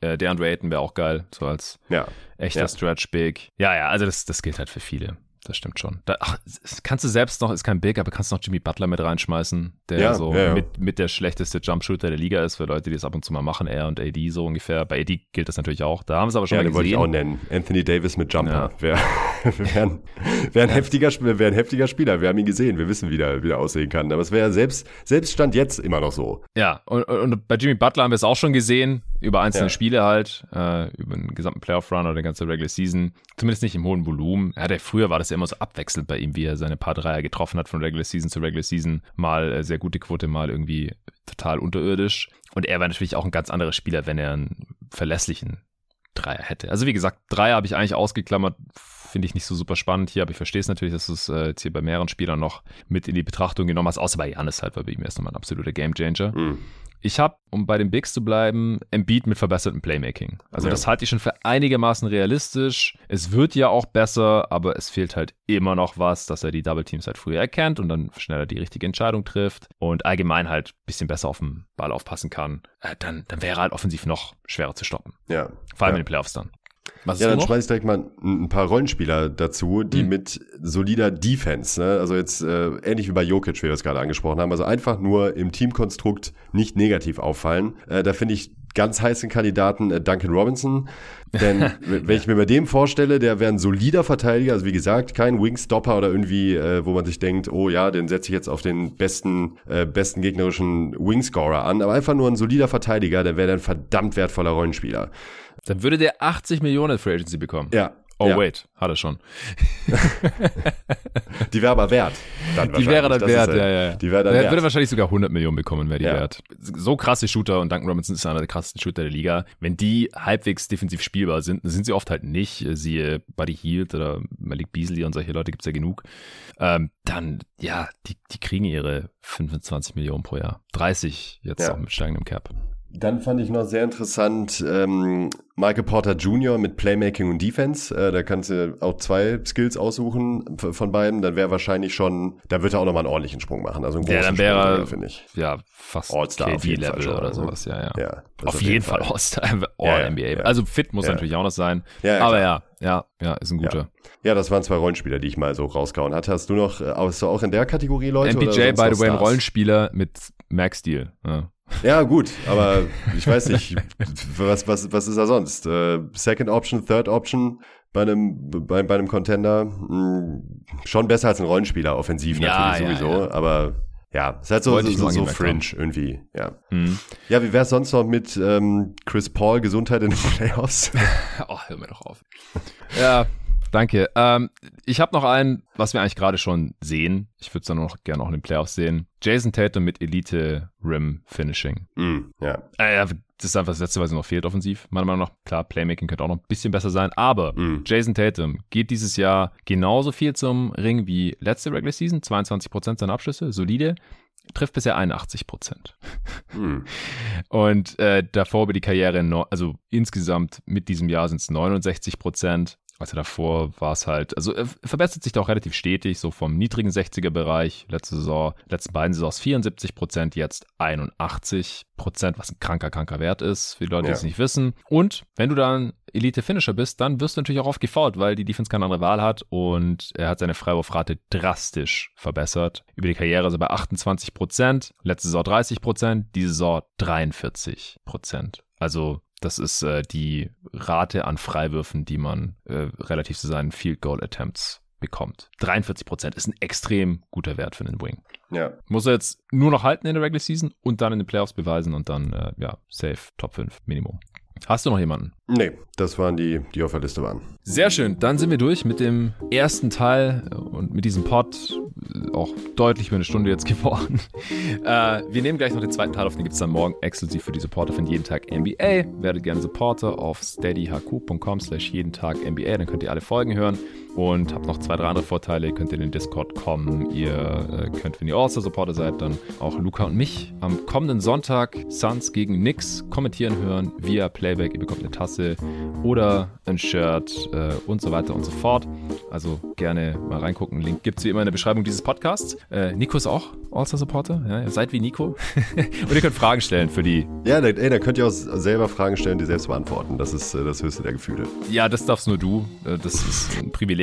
Äh, DeAndre Ayton wäre auch geil, so als Ja. echter Ja. Stretch Big. Ja, ja, also das, das gilt halt für viele. Das stimmt schon. Da, ach, kannst du selbst noch, ist kein Big, aber kannst noch Jimmy Butler mit reinschmeißen, der Ja, so ja, ja. Mit, mit der schlechteste Jumpshooter der Liga ist, für Leute, die es ab und zu mal machen, er und AD so ungefähr. Bei AD gilt das natürlich auch. Da haben sie aber schon Ja, mal den wollte ich gesehen. auch nennen. Anthony Davis mit Jumper. Ja. Wäre wär ein, wär ein, heftiger, Sp- wär ein heftiger Spieler. Wir haben ihn gesehen. Wir wissen, wie der, wie der aussehen kann. Aber es wäre selbst, selbst Stand jetzt immer noch so. Ja, und, und bei Jimmy Butler haben wir es auch schon gesehen, über einzelne Ja. Spiele halt, äh, über den gesamten Playoff-Run oder die ganze Regular Season. Zumindest nicht im hohen Volumen. Ja, der, früher war das ja immer so abwechselnd bei ihm, wie er seine paar Dreier getroffen hat von Regular Season zu Regular Season. Mal äh, sehr gute Quote, mal irgendwie total unterirdisch. Und er war natürlich auch ein ganz anderer Spieler, wenn er einen verlässlichen Dreier hätte. Also wie gesagt, Dreier habe ich eigentlich ausgeklammert, finde ich nicht so super spannend hier, aber ich verstehe es natürlich, dass du es äh, jetzt hier bei mehreren Spielern noch mit in die Betrachtung genommen hast, außer bei Janis halt, weil bei ihm erst nochmal ein absoluter Gamechanger. Mhm. Ich habe, um bei den Bigs zu bleiben, Embiid mit verbessertem Playmaking. Also Ja. das halte ich schon für einigermaßen realistisch. Es wird ja auch besser, aber es fehlt halt immer noch was, dass er die Double Teams halt früher erkennt und dann schneller die richtige Entscheidung trifft und allgemein halt ein bisschen besser auf den Ball aufpassen kann. Äh, dann, dann wäre er halt offensiv noch schwerer zu stoppen. Ja. Vor allem ja. in den Playoffs dann. Was ja, dann schmeiß ich direkt mal ein, paar Rollenspieler dazu, die hm. mit solider Defense, ne? also jetzt äh, ähnlich wie bei Jokic, wie wir es gerade angesprochen haben, also einfach nur im Teamkonstrukt nicht negativ auffallen. Äh, da finde ich ganz heißen Kandidaten äh, Duncan Robinson. Denn wenn ich mir bei dem vorstelle, der wäre ein solider Verteidiger, also wie gesagt, kein Wingstopper oder irgendwie, äh, wo man sich denkt, oh ja, den setze ich jetzt auf den besten, äh, besten gegnerischen Wingscorer an, aber einfach nur ein solider Verteidiger, der wäre ein verdammt wertvoller Rollenspieler. Dann würde der 80 Millionen Free Agency bekommen. Ja, Oh, ja. wait, hat er schon. die wäre aber wert. die wäre dann wert, ja, ja. Die wäre dann der wert. würde wahrscheinlich sogar 100 Millionen bekommen, wäre die ja. wert. So krasse Shooter und Duncan Robinson ist einer der krassesten Shooter der Liga. Wenn die halbwegs defensiv spielbar sind, sind sie oft halt nicht. Siehe Buddy Hield oder Malik Beasley und solche Leute gibt's ja genug. Ähm, dann, ja, die, die kriegen ihre 25 Millionen pro Jahr. 30 jetzt auch mit steigendem Cap. Dann fand ich noch sehr interessant ähm, Michael Porter Jr. mit Playmaking und Defense. Äh, da kannst du auch zwei Skills aussuchen von beiden. Dann wäre wahrscheinlich schon, da wird er auch nochmal einen ordentlichen Sprung machen. Also einen großen ja, dann wäre, finde ich. Ja, fast All-Star auf jeden Level oder sowas. Ja, ja. ja auf, jeden, jeden Fall, Fall All-Star, All-NBA. Ja, also fit muss natürlich auch noch sein. Ja, Aber ja, ja, ja, ist ein guter. Ja. das waren zwei Rollenspieler, die ich mal so rausgehauen hatte. Hast du noch, äh, hast du auch in der Kategorie Leute? MPJ, by the way, ein Rollenspieler mit Max-Deal. Ja. Ja, gut, aber ich weiß nicht, was, was, was ist da sonst? Äh, Second Option, Third Option bei einem, bei, bei einem Contender? Hm, schon besser als ein Rollenspieler, offensiv ja, natürlich ja, sowieso, ja. aber ja, ist halt so, so, so, so fringe haben. irgendwie, ja. Mhm. Ja, wie wär's sonst noch mit ähm, Chris Paul Gesundheit in den Playoffs? oh, hör mir doch auf. ja, Danke. Ähm, ich habe noch einen, was wir eigentlich gerade schon sehen. Ich würde es dann noch gerne auch in den Playoffs sehen. Jason Tatum mit Elite Rim Finishing. Mm, ja. Äh, das ist einfach das Letzte, was noch fehlt offensiv. Meiner Meinung nach, klar, Playmaking könnte auch noch ein bisschen besser sein. Aber mm. Jason Tatum geht dieses Jahr genauso viel zum Ring wie letzte Regular Season. 22% seiner Abschlüsse, solide trifft bisher 81 Prozent. Hm. Und äh, davor über die Karriere, no, also insgesamt mit diesem Jahr sind es 69 Prozent. Also davor war es halt, also er verbessert sich da auch relativ stetig, so vom niedrigen 60er-Bereich, letzte Saison, letzten beiden Saisons 74 Prozent, jetzt 81 Prozent, was ein kranker, kranker Wert ist, für die Leute, die es nicht wissen. Und wenn du dann Elite-Finisher bist, dann wirst du natürlich auch oft gefault, weil die Defense keine andere Wahl hat und er hat seine Freiwurfrate drastisch verbessert. Über die Karriere ist er bei 28 Prozent, letzte Saison 30 Prozent, diese Saison 43 Prozent. Also das ist äh, die Rate an Freiwürfen, die man äh, relativ zu seinen Field Goal Attempts bekommt. 43 Prozent ist ein extrem guter Wert für einen Wing. Ja. Muss er jetzt nur noch halten in der Regular Season und dann in den Playoffs beweisen und dann, äh, ja, safe Top 5 Minimum. Hast du noch jemanden? Nee, das waren die, die auf der Liste waren. Sehr schön. Dann sind wir durch mit dem ersten Teil und mit diesem Pod. Auch deutlich über eine Stunde jetzt geworden. Äh, wir nehmen gleich noch den zweiten Teil auf, den gibt es dann morgen exklusiv für die Supporter von jeden Tag NBA. Werdet gerne Supporter auf steadyhq.com slash jeden Tag NBA. Dann könnt ihr alle Folgen hören und habt noch zwei, drei andere Vorteile. Ihr könnt in den Discord kommen. Ihr äh, könnt, wenn ihr All-Star-Supporter seid, dann auch Luca und mich am kommenden Sonntag Suns gegen Knicks kommentieren hören via Playback. Ihr bekommt eine Tasse oder ein Shirt äh, und so weiter und so fort. Also gerne mal reingucken. Link gibt es wie immer in der Beschreibung dieses Podcasts. Äh, Nico ist auch All-Star-Supporter. Ja, ihr seid wie Nico. und ihr könnt Fragen stellen für die. Ja, da, ey, da könnt ihr auch selber Fragen stellen, die selbst beantworten. Das ist äh, das höchste der Gefühle. Ja, das darfst nur du. Äh, das ist ein Privileg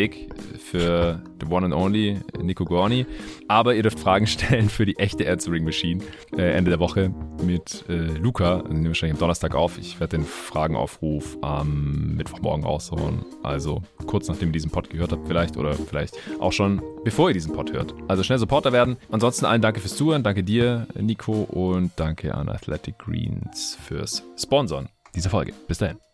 für the one and only Nico Gorni. Aber ihr dürft Fragen stellen für die echte Answering Machine äh, Ende der Woche mit äh, Luca. Den nehmen wir wahrscheinlich am Donnerstag auf. Ich werde den Fragenaufruf am Mittwochmorgen raushauen. Also kurz nachdem ihr diesen Pod gehört habt, vielleicht oder vielleicht auch schon bevor ihr diesen Pod hört. Also schnell Supporter werden. Ansonsten allen danke fürs Zuhören. Danke dir, Nico, und danke an Athletic Greens fürs Sponsoren dieser Folge. Bis dahin.